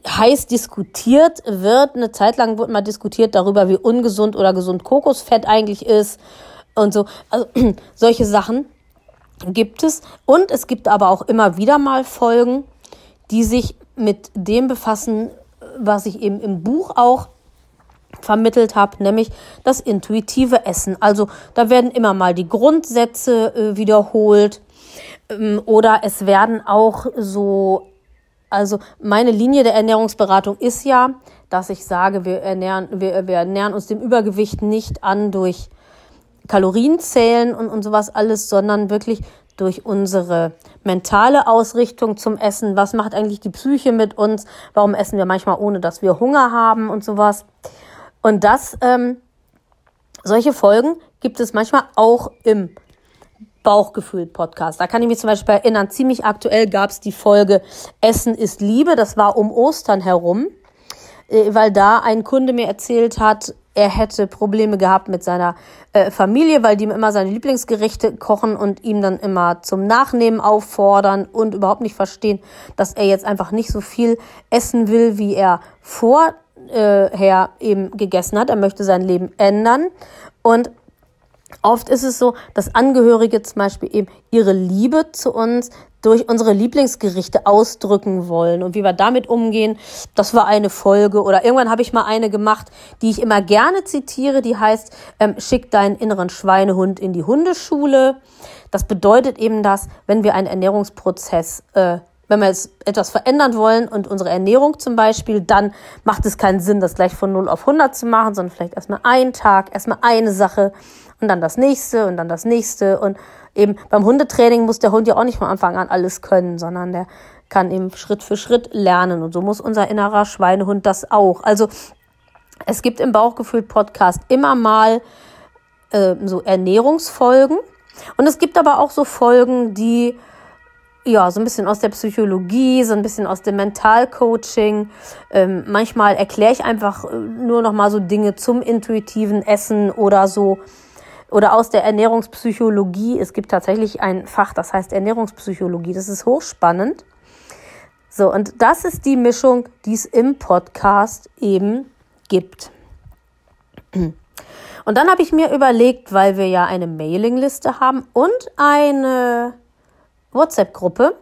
heiß diskutiert wird. Eine Zeit lang wird mal diskutiert darüber, wie ungesund oder gesund Kokosfett eigentlich ist und so. Also solche Sachen gibt es. Und es gibt aber auch immer wieder mal Folgen, die sich mit dem befassen, was ich eben im Buch auch vermittelt habe, nämlich das intuitive Essen. Also da werden immer mal die Grundsätze äh, wiederholt ähm, oder es werden auch so also meine Linie der Ernährungsberatung ist ja, dass ich sage, wir ernähren, wir, wir ernähren uns dem Übergewicht nicht an durch Kalorienzählen und, und sowas alles, sondern wirklich durch unsere mentale Ausrichtung zum Essen. Was macht eigentlich die Psyche mit uns? Warum essen wir manchmal ohne, dass wir Hunger haben und sowas? Und das, ähm, solche Folgen gibt es manchmal auch im Bauchgefühl-Podcast. Da kann ich mich zum Beispiel erinnern, ziemlich aktuell gab es die Folge Essen ist Liebe. Das war um Ostern herum, äh, weil da ein Kunde mir erzählt hat, er hätte Probleme gehabt mit seiner äh, Familie, weil die ihm immer seine Lieblingsgerichte kochen und ihm dann immer zum Nachnehmen auffordern und überhaupt nicht verstehen, dass er jetzt einfach nicht so viel essen will, wie er vorher äh, eben gegessen hat. Er möchte sein Leben ändern und Oft ist es so, dass Angehörige zum Beispiel eben ihre Liebe zu uns durch unsere Lieblingsgerichte ausdrücken wollen. Und wie wir damit umgehen, das war eine Folge. Oder irgendwann habe ich mal eine gemacht, die ich immer gerne zitiere, die heißt, ähm, schick deinen inneren Schweinehund in die Hundeschule. Das bedeutet eben das, wenn wir einen Ernährungsprozess äh, wenn wir jetzt etwas verändern wollen und unsere Ernährung zum Beispiel, dann macht es keinen Sinn, das gleich von 0 auf 100 zu machen, sondern vielleicht erstmal einen Tag, erstmal eine Sache und dann das nächste und dann das nächste. Und eben beim Hundetraining muss der Hund ja auch nicht von Anfang an alles können, sondern der kann eben Schritt für Schritt lernen. Und so muss unser innerer Schweinehund das auch. Also es gibt im Bauchgefühl-Podcast immer mal äh, so Ernährungsfolgen. Und es gibt aber auch so Folgen, die ja, so ein bisschen aus der Psychologie, so ein bisschen aus dem Mentalcoaching. Ähm, manchmal erkläre ich einfach äh, nur noch mal so Dinge zum intuitiven Essen oder so oder aus der Ernährungspsychologie. Es gibt tatsächlich ein Fach, das heißt Ernährungspsychologie. Das ist hochspannend. So, und das ist die Mischung, die es im Podcast eben gibt. Und dann habe ich mir überlegt, weil wir ja eine Mailingliste haben und eine WhatsApp-Gruppe,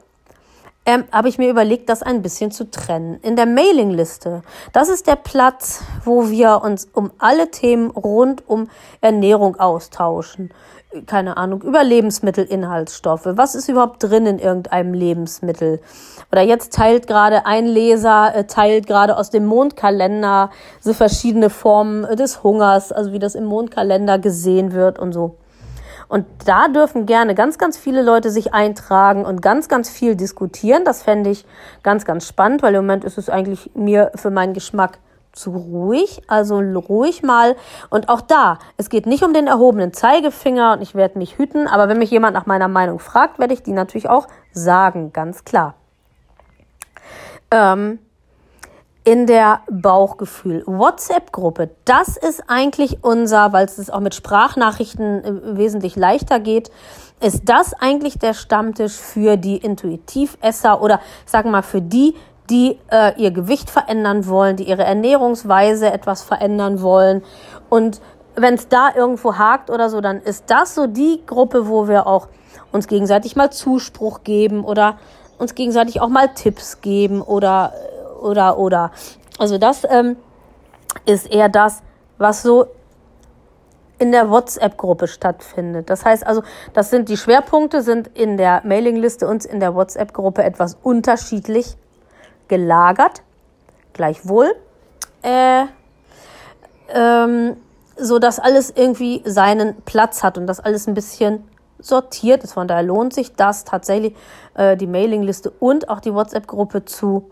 ähm, habe ich mir überlegt, das ein bisschen zu trennen. In der Mailingliste, das ist der Platz, wo wir uns um alle Themen rund um Ernährung austauschen. Keine Ahnung, über Lebensmittelinhaltsstoffe. Was ist überhaupt drin in irgendeinem Lebensmittel? Oder jetzt teilt gerade ein Leser, äh, teilt gerade aus dem Mondkalender so verschiedene Formen des Hungers, also wie das im Mondkalender gesehen wird und so. Und da dürfen gerne ganz, ganz viele Leute sich eintragen und ganz, ganz viel diskutieren. Das fände ich ganz, ganz spannend, weil im Moment ist es eigentlich mir für meinen Geschmack zu ruhig, also ruhig mal. Und auch da, es geht nicht um den erhobenen Zeigefinger und ich werde mich hüten, aber wenn mich jemand nach meiner Meinung fragt, werde ich die natürlich auch sagen, ganz klar. Ähm, in der Bauchgefühl WhatsApp-Gruppe. Das ist eigentlich unser, weil es auch mit Sprachnachrichten äh, wesentlich leichter geht, ist das eigentlich der Stammtisch für die Intuitivesser oder sagen wir mal für die, die äh, ihr Gewicht verändern wollen, die ihre Ernährungsweise etwas verändern wollen. Und wenn es da irgendwo hakt oder so, dann ist das so die Gruppe, wo wir auch uns gegenseitig mal Zuspruch geben oder uns gegenseitig auch mal Tipps geben oder äh, oder oder. Also das ähm, ist eher das, was so in der WhatsApp-Gruppe stattfindet. Das heißt also, das sind die Schwerpunkte sind in der Mailingliste und in der WhatsApp-Gruppe etwas unterschiedlich gelagert. Gleichwohl, äh, ähm, so dass alles irgendwie seinen Platz hat und das alles ein bisschen sortiert ist. Von daher lohnt sich das tatsächlich, äh, die Mailingliste und auch die WhatsApp-Gruppe zu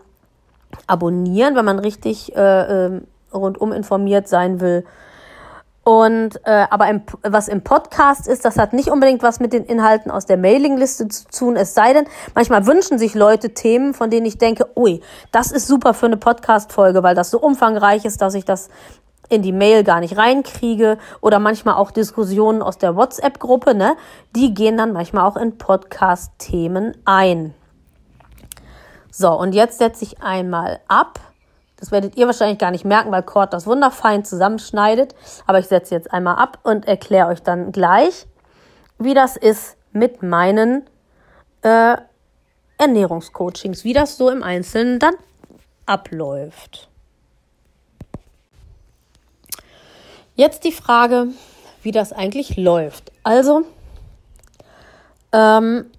abonnieren, wenn man richtig äh, äh, rundum informiert sein will. Und äh, aber im, was im Podcast ist, das hat nicht unbedingt was mit den Inhalten aus der Mailingliste zu tun. Es sei denn, manchmal wünschen sich Leute Themen, von denen ich denke, ui, das ist super für eine Podcast-Folge, weil das so umfangreich ist, dass ich das in die Mail gar nicht reinkriege. Oder manchmal auch Diskussionen aus der WhatsApp-Gruppe, ne? Die gehen dann manchmal auch in Podcast-Themen ein. So, und jetzt setze ich einmal ab. Das werdet ihr wahrscheinlich gar nicht merken, weil Cord das wunderfein zusammenschneidet. Aber ich setze jetzt einmal ab und erkläre euch dann gleich, wie das ist mit meinen äh, Ernährungscoachings, wie das so im Einzelnen dann abläuft. Jetzt die Frage, wie das eigentlich läuft. Also, ähm,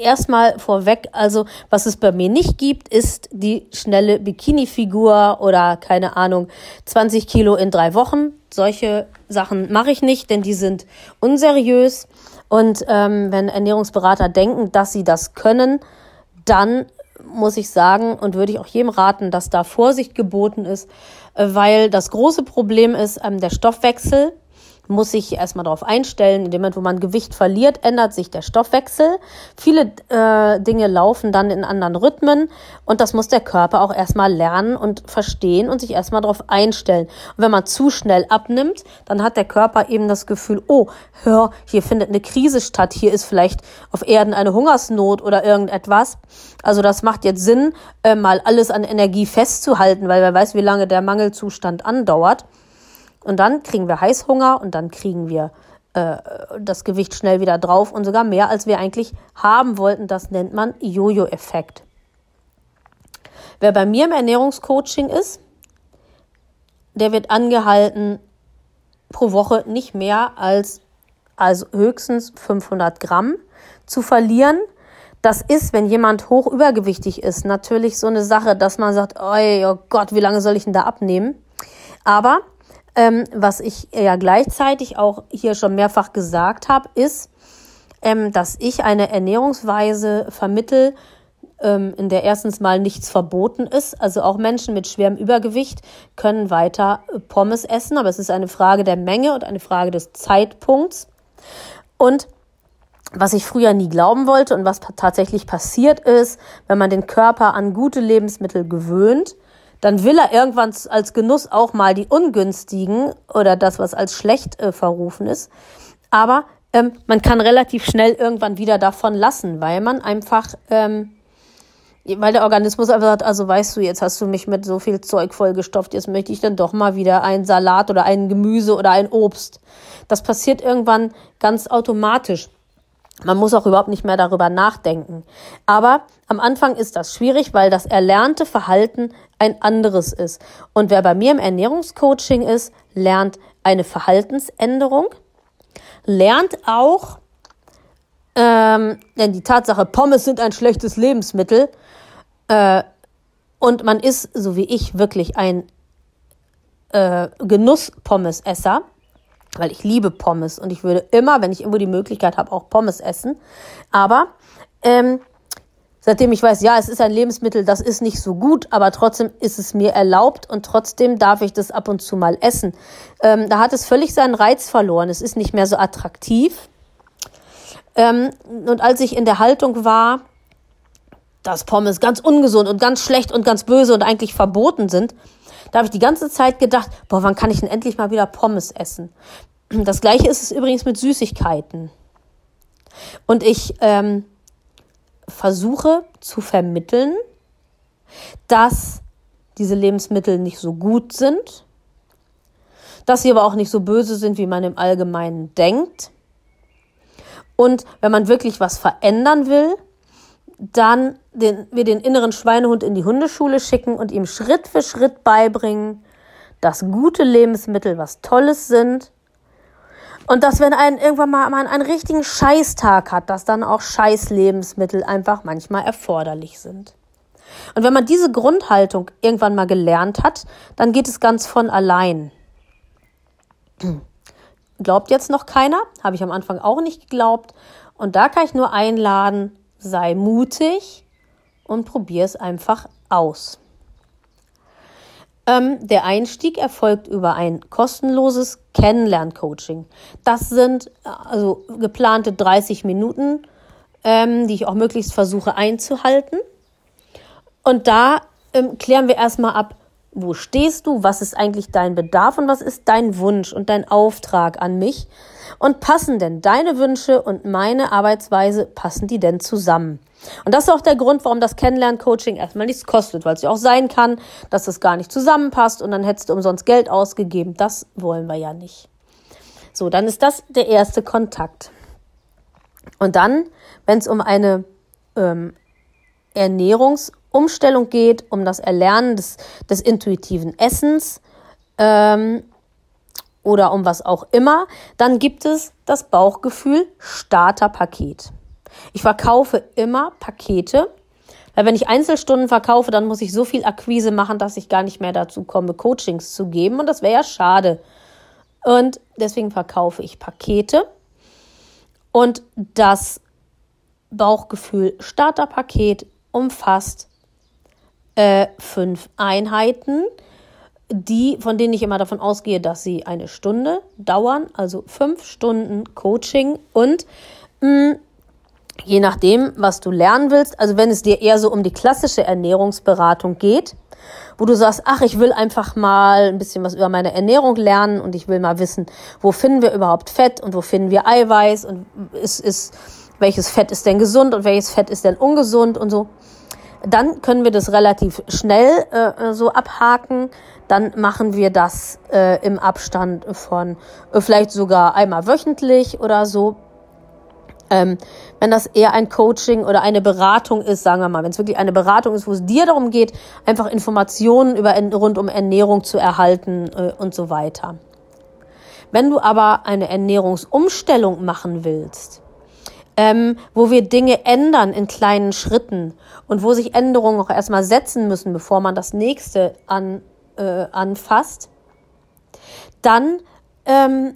erstmal vorweg, also was es bei mir nicht gibt, ist die schnelle Bikini-Figur oder keine Ahnung, 20 Kilo in drei Wochen. solche Sachen mache ich nicht, denn die sind unseriös. Und ähm, wenn Ernährungsberater denken, dass sie das können, dann muss ich sagen und würde ich auch jedem raten, dass da Vorsicht geboten ist, äh, weil das große Problem ist ähm, der Stoffwechsel muss sich erstmal darauf einstellen. In dem Moment, wo man Gewicht verliert, ändert sich der Stoffwechsel. Viele äh, Dinge laufen dann in anderen Rhythmen und das muss der Körper auch erstmal lernen und verstehen und sich erstmal darauf einstellen. Und wenn man zu schnell abnimmt, dann hat der Körper eben das Gefühl, oh, hör, hier findet eine Krise statt, hier ist vielleicht auf Erden eine Hungersnot oder irgendetwas. Also das macht jetzt Sinn, äh, mal alles an Energie festzuhalten, weil wer weiß, wie lange der Mangelzustand andauert. Und dann kriegen wir Heißhunger und dann kriegen wir äh, das Gewicht schnell wieder drauf und sogar mehr, als wir eigentlich haben wollten. Das nennt man Jojo-Effekt. Wer bei mir im Ernährungscoaching ist, der wird angehalten, pro Woche nicht mehr als also höchstens 500 Gramm zu verlieren. Das ist, wenn jemand hoch übergewichtig ist, natürlich so eine Sache, dass man sagt, oh Gott, wie lange soll ich denn da abnehmen? Aber ähm, was ich ja gleichzeitig auch hier schon mehrfach gesagt habe, ist, ähm, dass ich eine Ernährungsweise vermittel, ähm, in der erstens mal nichts verboten ist. Also auch Menschen mit schwerem Übergewicht können weiter Pommes essen, aber es ist eine Frage der Menge und eine Frage des Zeitpunkts. Und was ich früher nie glauben wollte und was tatsächlich passiert ist, wenn man den Körper an gute Lebensmittel gewöhnt, dann will er irgendwann als Genuss auch mal die ungünstigen oder das, was als schlecht äh, verrufen ist. Aber ähm, man kann relativ schnell irgendwann wieder davon lassen, weil man einfach, ähm, weil der Organismus einfach sagt, also weißt du, jetzt hast du mich mit so viel Zeug vollgestopft, jetzt möchte ich dann doch mal wieder einen Salat oder ein Gemüse oder ein Obst. Das passiert irgendwann ganz automatisch. Man muss auch überhaupt nicht mehr darüber nachdenken. Aber am Anfang ist das schwierig, weil das erlernte Verhalten ein anderes ist. Und wer bei mir im Ernährungscoaching ist, lernt eine Verhaltensänderung, lernt auch, ähm, denn die Tatsache, Pommes sind ein schlechtes Lebensmittel, äh, und man ist, so wie ich, wirklich ein äh, Genuss-Pommes-Esser weil ich liebe Pommes und ich würde immer, wenn ich irgendwo die Möglichkeit habe, auch Pommes essen. Aber ähm, seitdem ich weiß, ja, es ist ein Lebensmittel, das ist nicht so gut, aber trotzdem ist es mir erlaubt und trotzdem darf ich das ab und zu mal essen. Ähm, da hat es völlig seinen Reiz verloren. Es ist nicht mehr so attraktiv. Ähm, und als ich in der Haltung war, dass Pommes ganz ungesund und ganz schlecht und ganz böse und eigentlich verboten sind, da habe ich die ganze Zeit gedacht, boah, wann kann ich denn endlich mal wieder Pommes essen? Das gleiche ist es übrigens mit Süßigkeiten. Und ich ähm, versuche zu vermitteln, dass diese Lebensmittel nicht so gut sind, dass sie aber auch nicht so böse sind, wie man im Allgemeinen denkt. Und wenn man wirklich was verändern will, dann den, wir den inneren Schweinehund in die Hundeschule schicken und ihm Schritt für Schritt beibringen, dass gute Lebensmittel was Tolles sind. Und dass, wenn ein irgendwann mal man einen richtigen Scheißtag hat, dass dann auch Scheißlebensmittel einfach manchmal erforderlich sind. Und wenn man diese Grundhaltung irgendwann mal gelernt hat, dann geht es ganz von allein. Glaubt jetzt noch keiner? Habe ich am Anfang auch nicht geglaubt. Und da kann ich nur einladen, sei mutig und probier es einfach aus. Ähm, der Einstieg erfolgt über ein kostenloses Kennenlerncoaching. Das sind äh, also geplante 30 Minuten, ähm, die ich auch möglichst versuche einzuhalten. Und da ähm, klären wir erstmal ab, wo stehst du, was ist eigentlich dein Bedarf und was ist dein Wunsch und dein Auftrag an mich und passen denn deine Wünsche und meine Arbeitsweise, passen die denn zusammen? Und das ist auch der Grund, warum das Kennenlern-Coaching erstmal nichts kostet, weil es ja auch sein kann, dass es gar nicht zusammenpasst und dann hättest du umsonst Geld ausgegeben. Das wollen wir ja nicht. So, dann ist das der erste Kontakt. Und dann, wenn es um eine ähm, Ernährungsumstellung geht, um das Erlernen des, des intuitiven Essens, ähm, oder um was auch immer, dann gibt es das Bauchgefühl Starterpaket. Ich verkaufe immer Pakete, weil wenn ich Einzelstunden verkaufe, dann muss ich so viel Akquise machen, dass ich gar nicht mehr dazu komme, Coachings zu geben und das wäre ja schade. Und deswegen verkaufe ich Pakete. Und das Bauchgefühl Starterpaket umfasst äh, fünf Einheiten, die, von denen ich immer davon ausgehe, dass sie eine Stunde dauern, also fünf Stunden Coaching und mh, mm, je nachdem, was du lernen willst, also wenn es dir eher so um die klassische Ernährungsberatung geht, wo du sagst, ach, ich will einfach mal ein bisschen was über meine Ernährung lernen und ich will mal wissen, wo finden wir überhaupt Fett und wo finden wir Eiweiß und ist, ist, welches Fett ist denn gesund und welches Fett ist denn ungesund und so. Dann können wir das relativ schnell äh, so abhaken. Dann machen wir das äh, im Abstand von äh, vielleicht sogar einmal wöchentlich oder so. Ähm, wenn das eher ein Coaching oder eine Beratung ist, sagen wir mal, wenn es wirklich eine Beratung ist, wo es dir darum geht, einfach Informationen über rund um Ernährung zu erhalten äh, und so weiter. Wenn du aber eine Ernährungsumstellung machen willst, ähm, wo wir Dinge ändern in kleinen Schritten und wo sich Änderungen auch erstmal setzen müssen, bevor man das nächste an, äh, anfasst, dann ähm,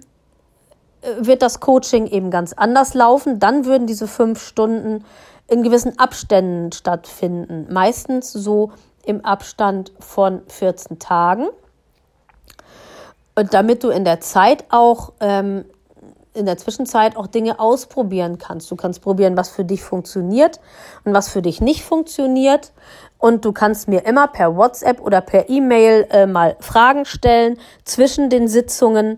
wird das Coaching eben ganz anders laufen. Dann würden diese fünf Stunden in gewissen Abständen stattfinden. Meistens so im Abstand von 14 Tagen. Und damit du in der Zeit auch, ähm, in der Zwischenzeit auch Dinge ausprobieren kannst. Du kannst probieren, was für dich funktioniert und was für dich nicht funktioniert. Und du kannst mir immer per WhatsApp oder per E-Mail äh, mal Fragen stellen zwischen den Sitzungen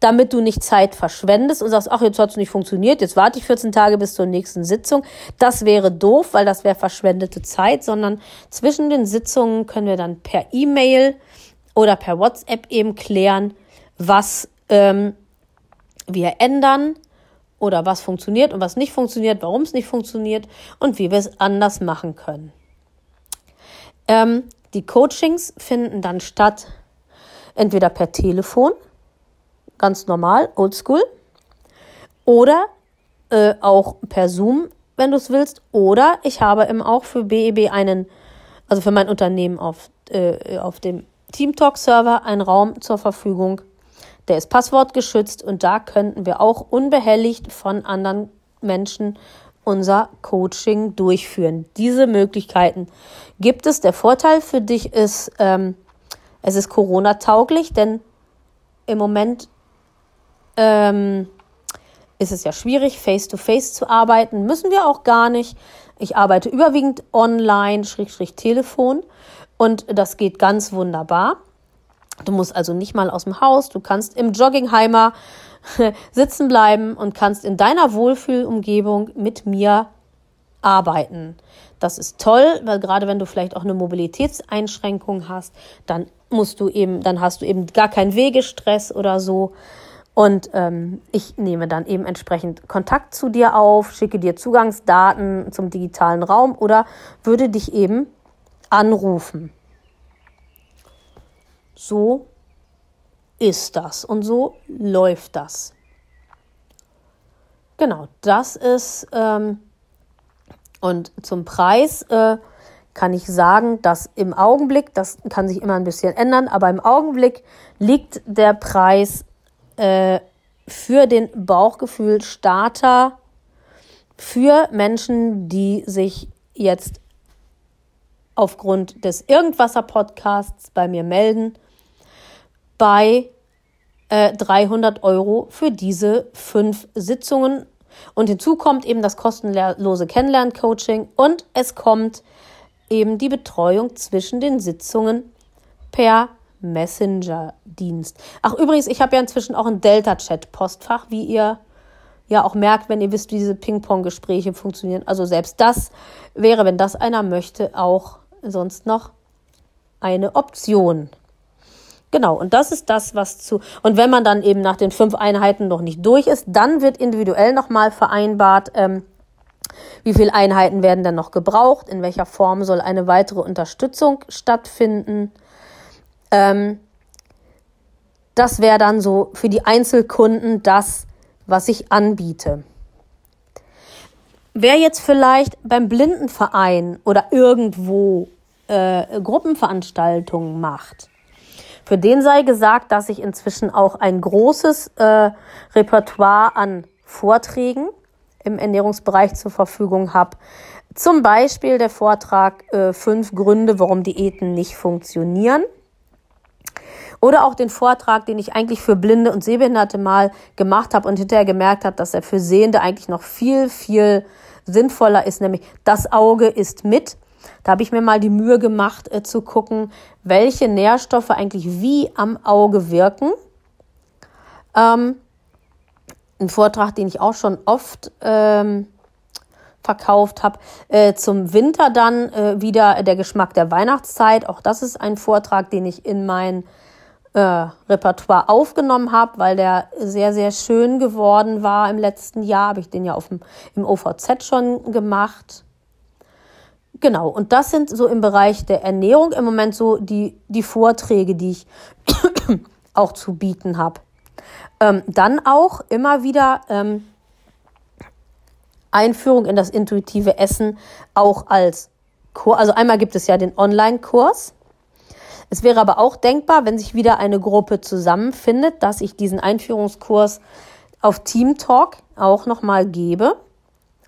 damit du nicht Zeit verschwendest und sagst, ach, jetzt hat es nicht funktioniert, jetzt warte ich 14 Tage bis zur nächsten Sitzung. Das wäre doof, weil das wäre verschwendete Zeit, sondern zwischen den Sitzungen können wir dann per E-Mail oder per WhatsApp eben klären, was ähm, wir ändern oder was funktioniert und was nicht funktioniert, warum es nicht funktioniert und wie wir es anders machen können. Ähm, die Coachings finden dann statt entweder per Telefon, ganz normal, oldschool. Oder äh, auch per Zoom, wenn du es willst. Oder ich habe eben auch für BEB einen, also für mein Unternehmen auf, äh, auf dem TeamTalk-Server einen Raum zur Verfügung. Der ist passwortgeschützt und da könnten wir auch unbehelligt von anderen Menschen unser Coaching durchführen. Diese Möglichkeiten gibt es. Der Vorteil für dich ist, ähm, es ist Corona-tauglich, denn im Moment ähm, ist es ja schwierig, face-to-face -face zu arbeiten. Müssen wir auch gar nicht. Ich arbeite überwiegend online, Schrägstrich Telefon. Und das geht ganz wunderbar. Du musst also nicht mal aus dem Haus. Du kannst im Joggingheimer sitzen bleiben und kannst in deiner Wohlfühlumgebung mit mir arbeiten. Das ist toll, weil gerade wenn du vielleicht auch eine Mobilitätseinschränkung hast, dann musst du eben, dann hast du eben gar keinen Wegestress oder so. Und ähm, ich nehme dann eben entsprechend Kontakt zu dir auf, schicke dir Zugangsdaten zum digitalen Raum oder würde dich eben anrufen. So ist das und so läuft das. Genau, das ist ähm, und zum Preis äh, kann ich sagen, dass im Augenblick, das kann sich immer ein bisschen ändern, aber im Augenblick liegt der Preis äh, für den Bauchgefühl-Starter für Menschen, die sich jetzt aufgrund des Irgendwasser-Podcasts bei mir melden, bei äh, 300 Euro für diese fünf Sitzungen. Und hinzu kommt eben das kostenlose Kennenlern-Coaching und es kommt eben die Betreuung zwischen den Sitzungen per Messenger-Dienst. Ach, übrigens, ich habe ja inzwischen auch ein Delta-Chat-Postfach, wie ihr ja auch merkt, wenn ihr wisst, wie diese Ping-Pong-Gespräche funktionieren. Also selbst das wäre, wenn das einer möchte, auch sonst noch eine Option. Genau, und das ist das, was zu. Und wenn man dann eben nach den fünf Einheiten noch nicht durch ist, dann wird individuell nochmal vereinbart, ähm, wie viele Einheiten werden denn noch gebraucht, in welcher Form soll eine weitere Unterstützung stattfinden. Ähm, das wäre dann so für die Einzelkunden das, was ich anbiete. Wer jetzt vielleicht beim Blindenverein oder irgendwo äh, Gruppenveranstaltungen macht, Für den sei gesagt, dass ich inzwischen auch ein großes äh, Repertoire an Vorträgen im Ernährungsbereich zur Verfügung habe. Zum Beispiel der Vortrag äh, Fünf Gründe, warum Diäten nicht funktionieren. Oder auch den Vortrag, den ich eigentlich für Blinde und Sehbehinderte mal gemacht habe und hinterher gemerkt habe, dass er für Sehende eigentlich noch viel, viel sinnvoller ist, nämlich das Auge ist mit. Da habe ich mir mal die Mühe gemacht äh, zu gucken, welche Nährstoffe eigentlich wie am Auge wirken. Ähm, ein Vortrag, den ich auch schon oft ähm, verkauft habe. Äh, zum Winter dann äh, wieder der Geschmack der Weihnachtszeit. Auch das ist ein Vortrag, den ich in mein äh, Repertoire aufgenommen habe, weil der sehr, sehr schön geworden war im letzten Jahr. Habe ich den ja auf dem, im OVZ schon gemacht. Genau, und das sind so im Bereich der Ernährung im Moment so die, die Vorträge, die ich auch zu bieten habe. Ähm, dann auch immer wieder ähm, Einführung in das intuitive Essen auch als Kurs. Also einmal gibt es ja den Online-Kurs. Es wäre aber auch denkbar, wenn sich wieder eine Gruppe zusammenfindet, dass ich diesen Einführungskurs auf Team Talk auch nochmal gebe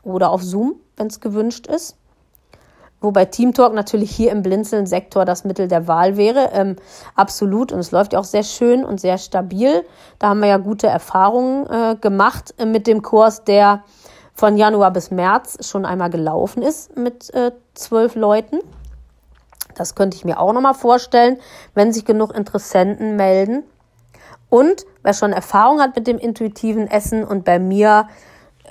oder auf Zoom, wenn es gewünscht ist. Wobei Team Talk natürlich hier im Blinzeln-Sektor das Mittel der Wahl wäre. Ähm, absolut. Und es läuft ja auch sehr schön und sehr stabil. Da haben wir ja gute Erfahrungen äh, gemacht äh, mit dem Kurs, der von Januar bis März schon einmal gelaufen ist mit äh, zwölf Leuten. Das könnte ich mir auch nochmal vorstellen, wenn sich genug Interessenten melden. Und wer schon Erfahrung hat mit dem intuitiven Essen und bei mir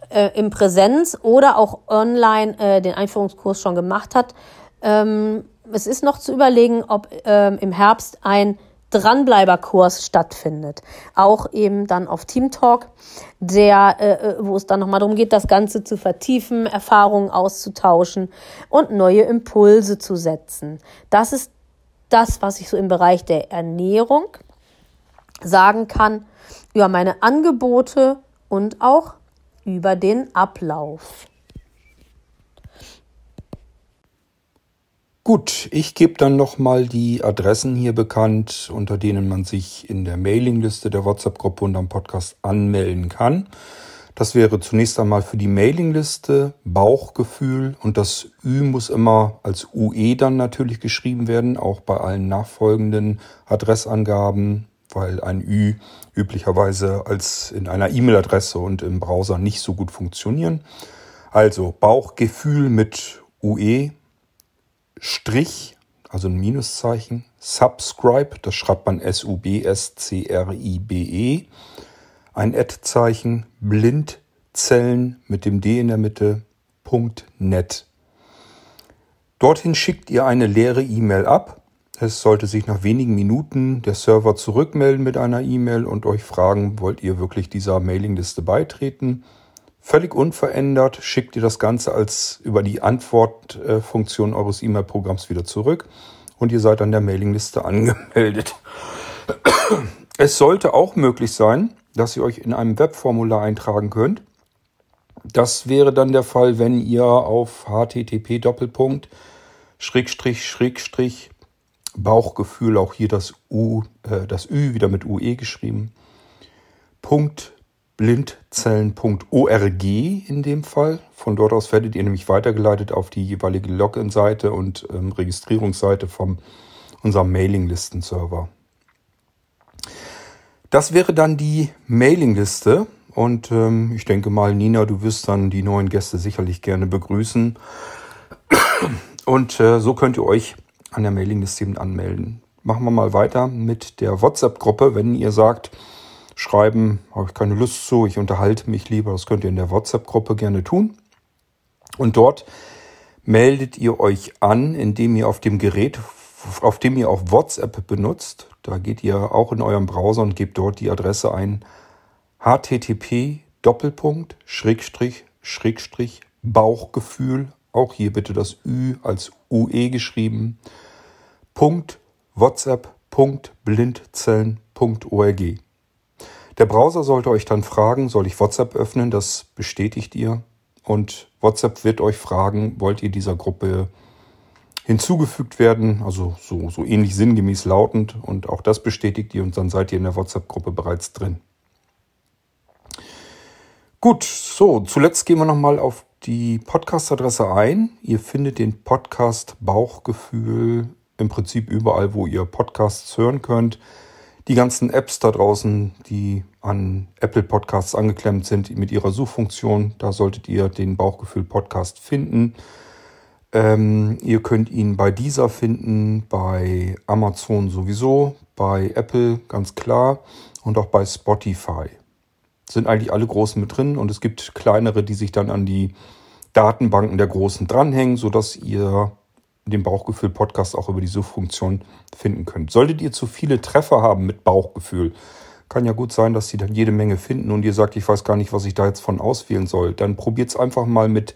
äh, im Präsenz oder auch online äh, den Einführungskurs schon gemacht hat, ähm, es ist noch zu überlegen, ob ähm, im Herbst ein Dranbleiberkurs stattfindet. Auch eben dann auf Team Talk, der, äh, äh wo es dann nochmal darum geht, das Ganze zu vertiefen, Erfahrungen auszutauschen und neue Impulse zu setzen. Das ist das, was ich so im Bereich der Ernährung sagen kann über meine Angebote und auch über den Ablauf. Gut, ich gebe dann nochmal die Adressen hier bekannt, unter denen man sich in der Mailingliste der WhatsApp-Gruppe und am Podcast anmelden kann. Das wäre zunächst einmal für die Mailingliste Bauchgefühl und das Ü muss immer als UE dann natürlich geschrieben werden, auch bei allen nachfolgenden Adressangaben, weil ein Ü üblicherweise als in einer E-Mail-Adresse und im Browser nicht so gut funktionieren. Also Bauchgefühl mit UE Strich, also ein Minuszeichen, Subscribe, das schreibt man S-U-B-S-C-R-I-B-E, ein Ad-Zeichen, Blindzellen mit dem D in der Mitte, .net. Dorthin schickt ihr eine leere E-Mail ab. Es sollte sich nach wenigen Minuten der Server zurückmelden mit einer E-Mail und euch fragen, wollt ihr wirklich dieser Mailingliste beitreten? Völlig unverändert schickt ihr das Ganze als über die Antwortfunktion eures E-Mail-Programms wieder zurück und ihr seid an der Mailingliste angemeldet. Es sollte auch möglich sein, dass ihr euch in einem Webformular eintragen könnt. Das wäre dann der Fall, wenn ihr auf http Schrägstrich Schrägstrich Bauchgefühl, auch hier das U, äh, das Ü wieder mit UE geschrieben, Punkt blindzellen.org in dem Fall. Von dort aus werdet ihr nämlich weitergeleitet auf die jeweilige Login-Seite und ähm, Registrierungsseite von unserem Mailinglisten-Server. Das wäre dann die Mailingliste und ähm, ich denke mal, Nina, du wirst dann die neuen Gäste sicherlich gerne begrüßen. Und äh, so könnt ihr euch an der Mailingliste anmelden. Machen wir mal weiter mit der WhatsApp-Gruppe. Wenn ihr sagt, schreiben, habe ich keine Lust zu, ich unterhalte mich lieber. Das könnt ihr in der WhatsApp-Gruppe gerne tun. Und dort meldet ihr euch an, indem ihr auf dem Gerät, auf dem ihr auch WhatsApp benutzt, da geht ihr auch in eurem Browser und gebt dort die Adresse ein http Doppelpunkt Schrägstrich Schrägstrich Bauchgefühl, auch hier bitte das Ü als UE geschrieben, Punkt WhatsApp.blindzellen.org. Der Browser sollte euch dann fragen, soll ich WhatsApp öffnen? Das bestätigt ihr. Und WhatsApp wird euch fragen, wollt ihr dieser Gruppe hinzugefügt werden, also so, so ähnlich sinngemäß lautend. Und auch das bestätigt ihr und dann seid ihr in der WhatsApp-Gruppe bereits drin. Gut, so, zuletzt gehen wir nochmal auf die Podcast-Adresse ein. Ihr findet den Podcast Bauchgefühl im Prinzip überall, wo ihr Podcasts hören könnt. Die ganzen Apps da draußen, die an Apple Podcasts angeklemmt sind mit ihrer Suchfunktion, da solltet ihr den Bauchgefühl Podcast finden. Ähm, ihr könnt ihn bei dieser finden, bei Amazon sowieso, bei Apple ganz klar und auch bei Spotify sind eigentlich alle großen mit drin und es gibt kleinere, die sich dann an die Datenbanken der großen dranhängen, sodass ihr den Bauchgefühl-Podcast auch über die Suchfunktion finden könnt. Solltet ihr zu viele Treffer haben mit Bauchgefühl, kann ja gut sein, dass sie dann jede Menge finden und ihr sagt, ich weiß gar nicht, was ich da jetzt von auswählen soll. Dann probiert es einfach mal mit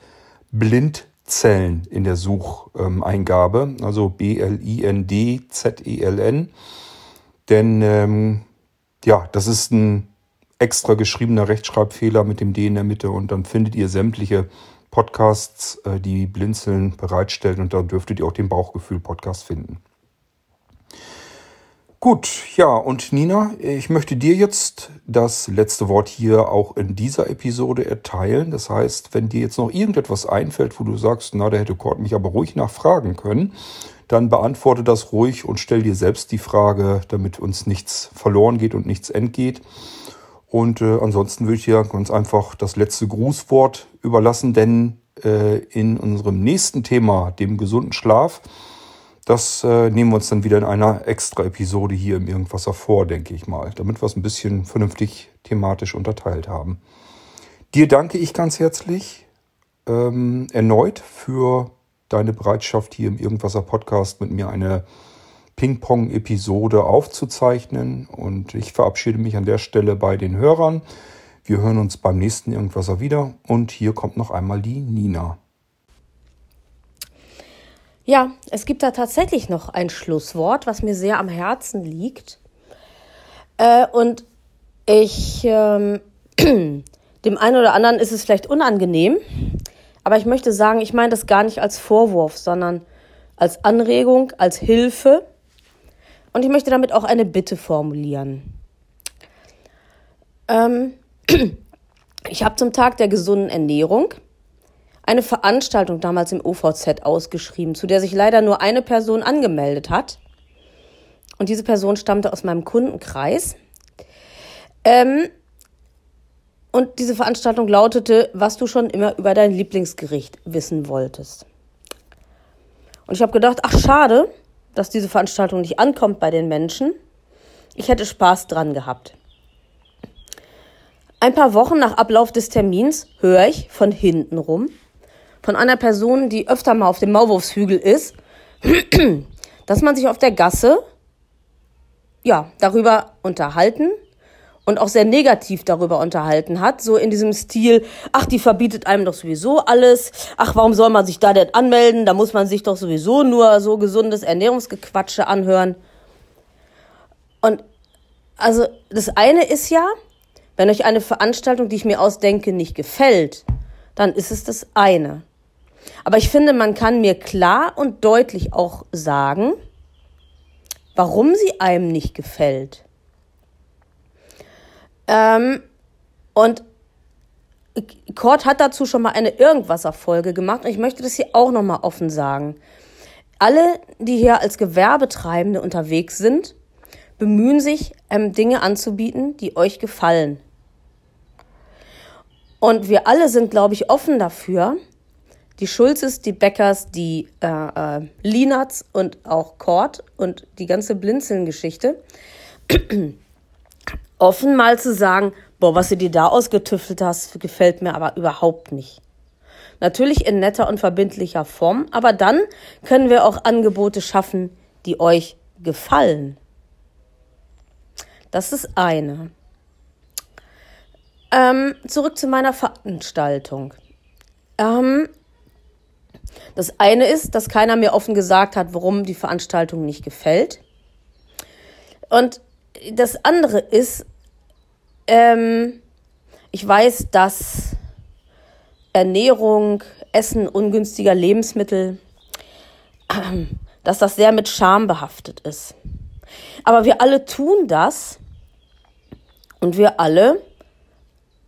Blindzellen in der Sucheingabe, also B-L-I-N-D-Z-E-L-N. Denn ähm, ja, das ist ein extra geschriebener Rechtschreibfehler mit dem D in der Mitte und dann findet ihr sämtliche Podcasts, äh, die Blinzeln bereitstellen und da dürftet ihr auch den Bauchgefühl-Podcast finden. Gut, ja, und Nina, ich möchte dir jetzt das letzte Wort hier auch in dieser Episode erteilen. Das heißt, wenn dir jetzt noch irgendetwas einfällt, wo du sagst, na, da hätte Kurt mich aber ruhig nachfragen können, dann beantworte das ruhig und stell dir selbst die Frage, damit uns nichts verloren geht und nichts entgeht. Und äh, ansonsten würde ich dir ganz einfach das letzte Grußwort überlassen, denn äh, in unserem nächsten Thema, dem gesunden Schlaf, das äh, nehmen wir uns dann wieder in einer extra Episode hier im Irgendwasser vor, denke ich mal, damit wir es ein bisschen vernünftig thematisch unterteilt haben. Dir danke ich ganz herzlich ähm, erneut für deine Bereitschaft hier im Irgendwasser Podcast mit mir eine Ping-Pong-Episode aufzuzeichnen. Und ich verabschiede mich an der Stelle bei den Hörern. Wir hören uns beim nächsten Irgendwasser wieder. Und hier kommt noch einmal die Nina. Ja, es gibt da tatsächlich noch ein Schlusswort, was mir sehr am Herzen liegt. Äh, und ich, ähm, dem einen oder anderen ist es vielleicht unangenehm, aber ich möchte sagen, ich meine das gar nicht als Vorwurf, sondern als Anregung, als Hilfe und ich möchte damit auch eine Bitte formulieren. Ähm, ich habe zum Tag der gesunden Ernährung eine Veranstaltung damals im OVZ ausgeschrieben, zu der sich leider nur eine Person angemeldet hat. Und diese Person stammte aus meinem Kundenkreis. Ähm, und diese Veranstaltung lautete, was du schon immer über dein Lieblingsgericht wissen wolltest. Und ich habe gedacht, ach schade, dass diese Veranstaltung nicht ankommt bei den Menschen. Ich hätte Spaß dran gehabt. Ein paar Wochen nach Ablauf des Termins höre ich von hinten rum von einer Person, die öfter mal auf dem Maulwurfshügel ist, dass man sich auf der Gasse ja darüber unterhalten und auch sehr negativ darüber unterhalten hat, so in diesem Stil, ach, die verbietet einem doch sowieso alles, ach, warum soll man sich da denn anmelden, da muss man sich doch sowieso nur so gesundes Ernährungsgequatsche anhören. Und also das eine ist ja, wenn euch eine Veranstaltung, die ich mir ausdenke, nicht gefällt, dann ist es das eine. Aber ich finde, man kann mir klar und deutlich auch sagen, warum sie einem nicht gefällt. Ähm, und Kurt hat dazu schon mal eine Irgendwasser-Folge gemacht und ich möchte das hier auch nochmal offen sagen. Alle, die hier als Gewerbetreibende unterwegs sind, bemühen sich, ähm, Dinge anzubieten, die euch gefallen. Und wir alle sind, glaube ich, offen dafür, die Schulzes, die Beckers, die äh, äh, Linats und auch Kort und die ganze Blinzeln-Geschichte offen mal zu sagen, boah, was du dir da ausgetüftelt hast, gefällt mir aber überhaupt nicht. Natürlich in netter und verbindlicher Form, aber dann können wir auch Angebote schaffen, die euch gefallen. Das ist eine. Ähm, zurück zu meiner Veranstaltung. Ähm, das eine ist, dass keiner mir offen gesagt hat, warum die Veranstaltung nicht gefällt. Und das andere ist, ähm, ich weiß, dass Ernährung, Essen ungünstiger Lebensmittel dass das sehr mit Scham behaftet ist. Aber wir alle tun das und wir alle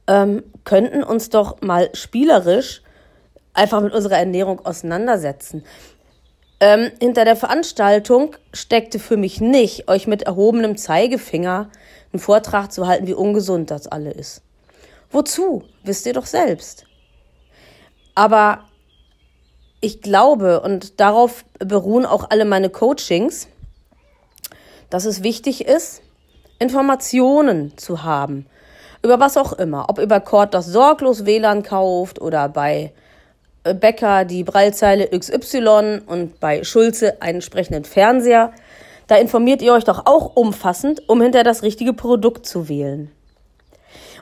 ähm, könnten uns doch mal spielerisch einfach mit unserer Ernährung auseinandersetzen. Ähm, hinter der Veranstaltung steckte für mich nicht, euch mit erhobenem Zeigefinger einen Vortrag zu halten, wie ungesund das alle ist. Wozu? Wisst ihr doch selbst. Aber ich glaube, und darauf beruhen auch alle meine Coachings, dass es wichtig ist, Informationen zu haben. Über was auch immer. Ob über Cord das sorglos WLAN kauft oder bei äh, Bäcker die Breilzeile XY und bei Schulze einen entsprechenden Fernseher. Da informiert ihr euch doch auch umfassend, um hinter das richtige Produkt zu wählen.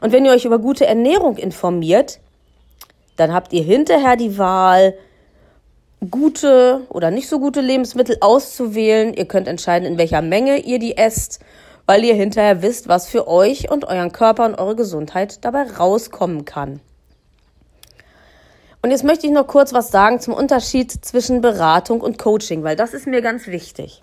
Und wenn ihr euch über gute Ernährung informiert, dann habt ihr hinterher die Wahl, gute oder nicht so gute Lebensmittel auszuwählen. Ihr könnt entscheiden, in welcher Menge ihr die esst, weil ihr hinterher wisst, was für euch und euren Körper und eure Gesundheit dabei rauskommen kann. Und jetzt möchte ich noch kurz was sagen zum Unterschied zwischen Beratung und Coaching, weil das ist mir ganz wichtig.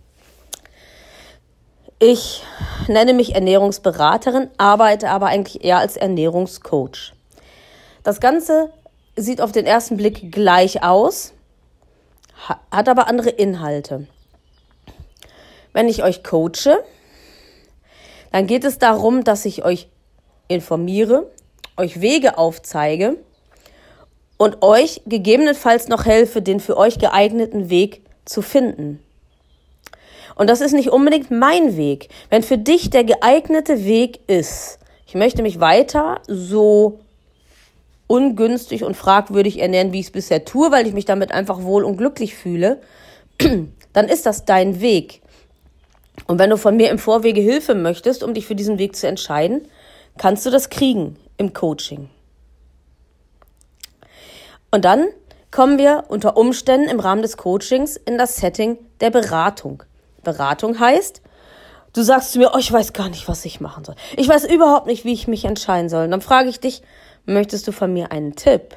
Ich nenne mich Ernährungsberaterin, arbeite aber eigentlich eher als Ernährungscoach. Das Ganze sieht auf den ersten Blick gleich aus, hat aber andere Inhalte. Wenn ich euch coache, dann geht es darum, dass ich euch informiere, euch Wege aufzeige und euch gegebenenfalls noch helfe, den für euch geeigneten Weg zu finden. Und das ist nicht unbedingt mein Weg. Wenn für dich der geeignete Weg ist, ich möchte mich weiter so ungünstig und fragwürdig ernähren, wie ich es bisher tue, weil ich mich damit einfach wohl und glücklich fühle, dann ist das dein Weg. Und wenn du von mir im Vorwege Hilfe möchtest, um dich für diesen Weg zu entscheiden, kannst du das kriegen im Coaching. Und dann kommen wir unter Umständen im Rahmen des Coachings in das Setting der Beratung. Beratung heißt, du sagst zu mir, oh, ich weiß gar nicht, was ich machen soll. Ich weiß überhaupt nicht, wie ich mich entscheiden soll. Und dann frage ich dich, möchtest du von mir einen Tipp?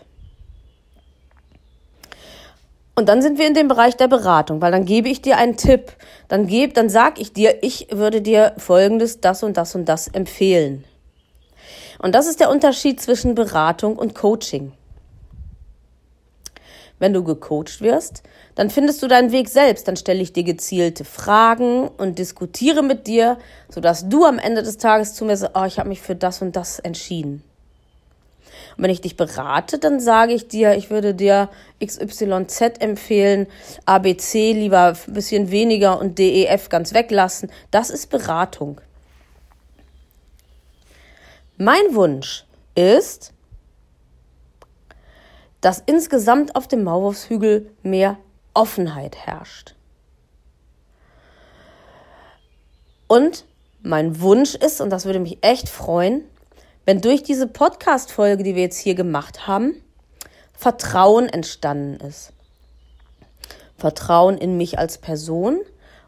Und dann sind wir in dem Bereich der Beratung, weil dann gebe ich dir einen Tipp. Dann gebe, dann sag ich dir, ich würde dir folgendes, das und das und das empfehlen. Und das ist der Unterschied zwischen Beratung und Coaching wenn du gecoacht wirst, dann findest du deinen Weg selbst. Dann stelle ich dir gezielte Fragen und diskutiere mit dir, sodass du am Ende des Tages zu mir sagst, oh, ich habe mich für das und das entschieden. Und wenn ich dich berate, dann sage ich dir, ich würde dir XYZ empfehlen, ABC lieber ein bisschen weniger und DEF ganz weglassen. Das ist Beratung. Mein Wunsch ist, dass insgesamt auf dem Maulwurfshügel mehr Offenheit herrscht. Und mein Wunsch ist, und das würde mich echt freuen, wenn durch diese Podcast-Folge, die wir jetzt hier gemacht haben, Vertrauen entstanden ist. Vertrauen in mich als Person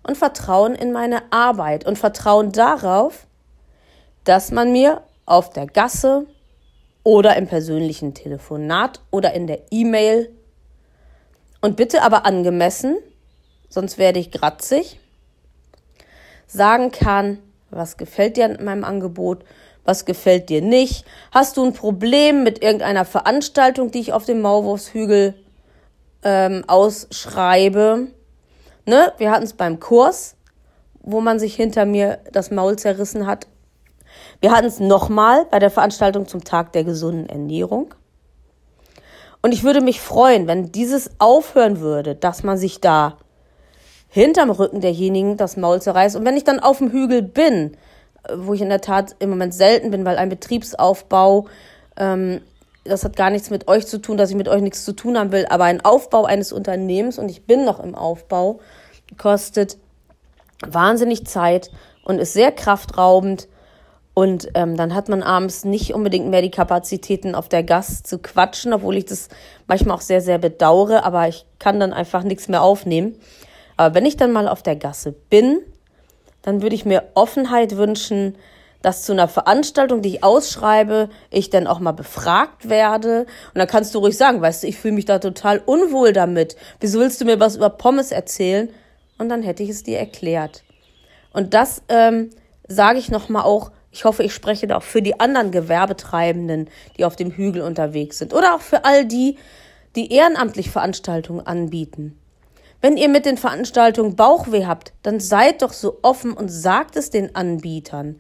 und Vertrauen in meine Arbeit und Vertrauen darauf, dass man mir auf der Gasse, oder im persönlichen Telefonat oder in der E-Mail. Und bitte aber angemessen, sonst werde ich gratzig, sagen kann, was gefällt dir an meinem Angebot, was gefällt dir nicht. Hast du ein Problem mit irgendeiner Veranstaltung, die ich auf dem Maulwurfshügel ähm, ausschreibe? Ne? Wir hatten es beim Kurs, wo man sich hinter mir das Maul zerrissen hat wir hatten es nochmal bei der Veranstaltung zum Tag der gesunden Ernährung. Und ich würde mich freuen, wenn dieses aufhören würde, dass man sich da hinterm Rücken derjenigen das Maul zerreißt. Und wenn ich dann auf dem Hügel bin, wo ich in der Tat im Moment selten bin, weil ein Betriebsaufbau, ähm, das hat gar nichts mit euch zu tun, dass ich mit euch nichts zu tun haben will, aber ein Aufbau eines Unternehmens, und ich bin noch im Aufbau, kostet wahnsinnig Zeit und ist sehr kraftraubend und ähm, dann hat man abends nicht unbedingt mehr die Kapazitäten, auf der Gas zu quatschen, obwohl ich das manchmal auch sehr, sehr bedauere, aber ich kann dann einfach nichts mehr aufnehmen. Aber wenn ich dann mal auf der Gasse bin, dann würde ich mir Offenheit wünschen, dass zu einer Veranstaltung, die ich ausschreibe, ich dann auch mal befragt werde. Und dann kannst du ruhig sagen, weißt du, ich fühle mich da total unwohl damit. Wieso willst du mir was über Pommes erzählen? Und dann hätte ich es dir erklärt. Und das ähm, sage ich nochmal auch, ich hoffe, ich spreche da auch für die anderen Gewerbetreibenden, die auf dem Hügel unterwegs sind. Oder auch für all die, die ehrenamtlich Veranstaltungen anbieten. Wenn ihr mit den Veranstaltungen Bauchweh habt, dann seid doch so offen und sagt es den Anbietern.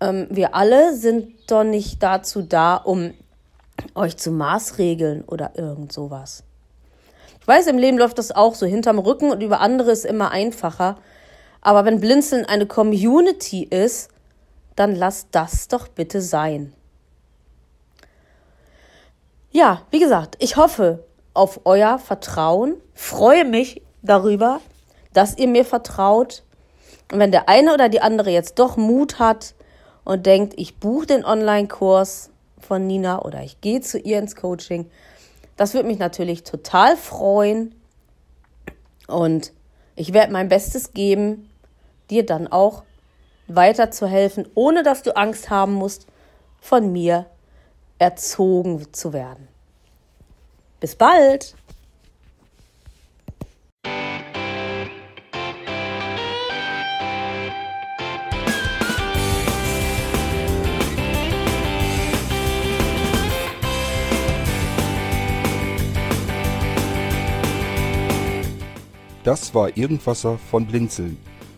Ähm, wir alle sind doch nicht dazu da, um euch zu maßregeln oder irgend sowas. Ich weiß, im Leben läuft das auch so hinterm Rücken und über andere ist immer einfacher. Aber wenn Blinzeln eine Community ist, dann lasst das doch bitte sein. Ja, wie gesagt, ich hoffe auf euer Vertrauen, freue mich darüber, dass ihr mir vertraut. Und wenn der eine oder die andere jetzt doch Mut hat und denkt, ich buche den Online-Kurs von Nina oder ich gehe zu ihr ins Coaching, das würde mich natürlich total freuen. Und ich werde mein Bestes geben, dir dann auch weiterzuhelfen, ohne dass du Angst haben musst, von mir erzogen zu werden. Bis bald! Das war Irgendwasser von Blinzeln.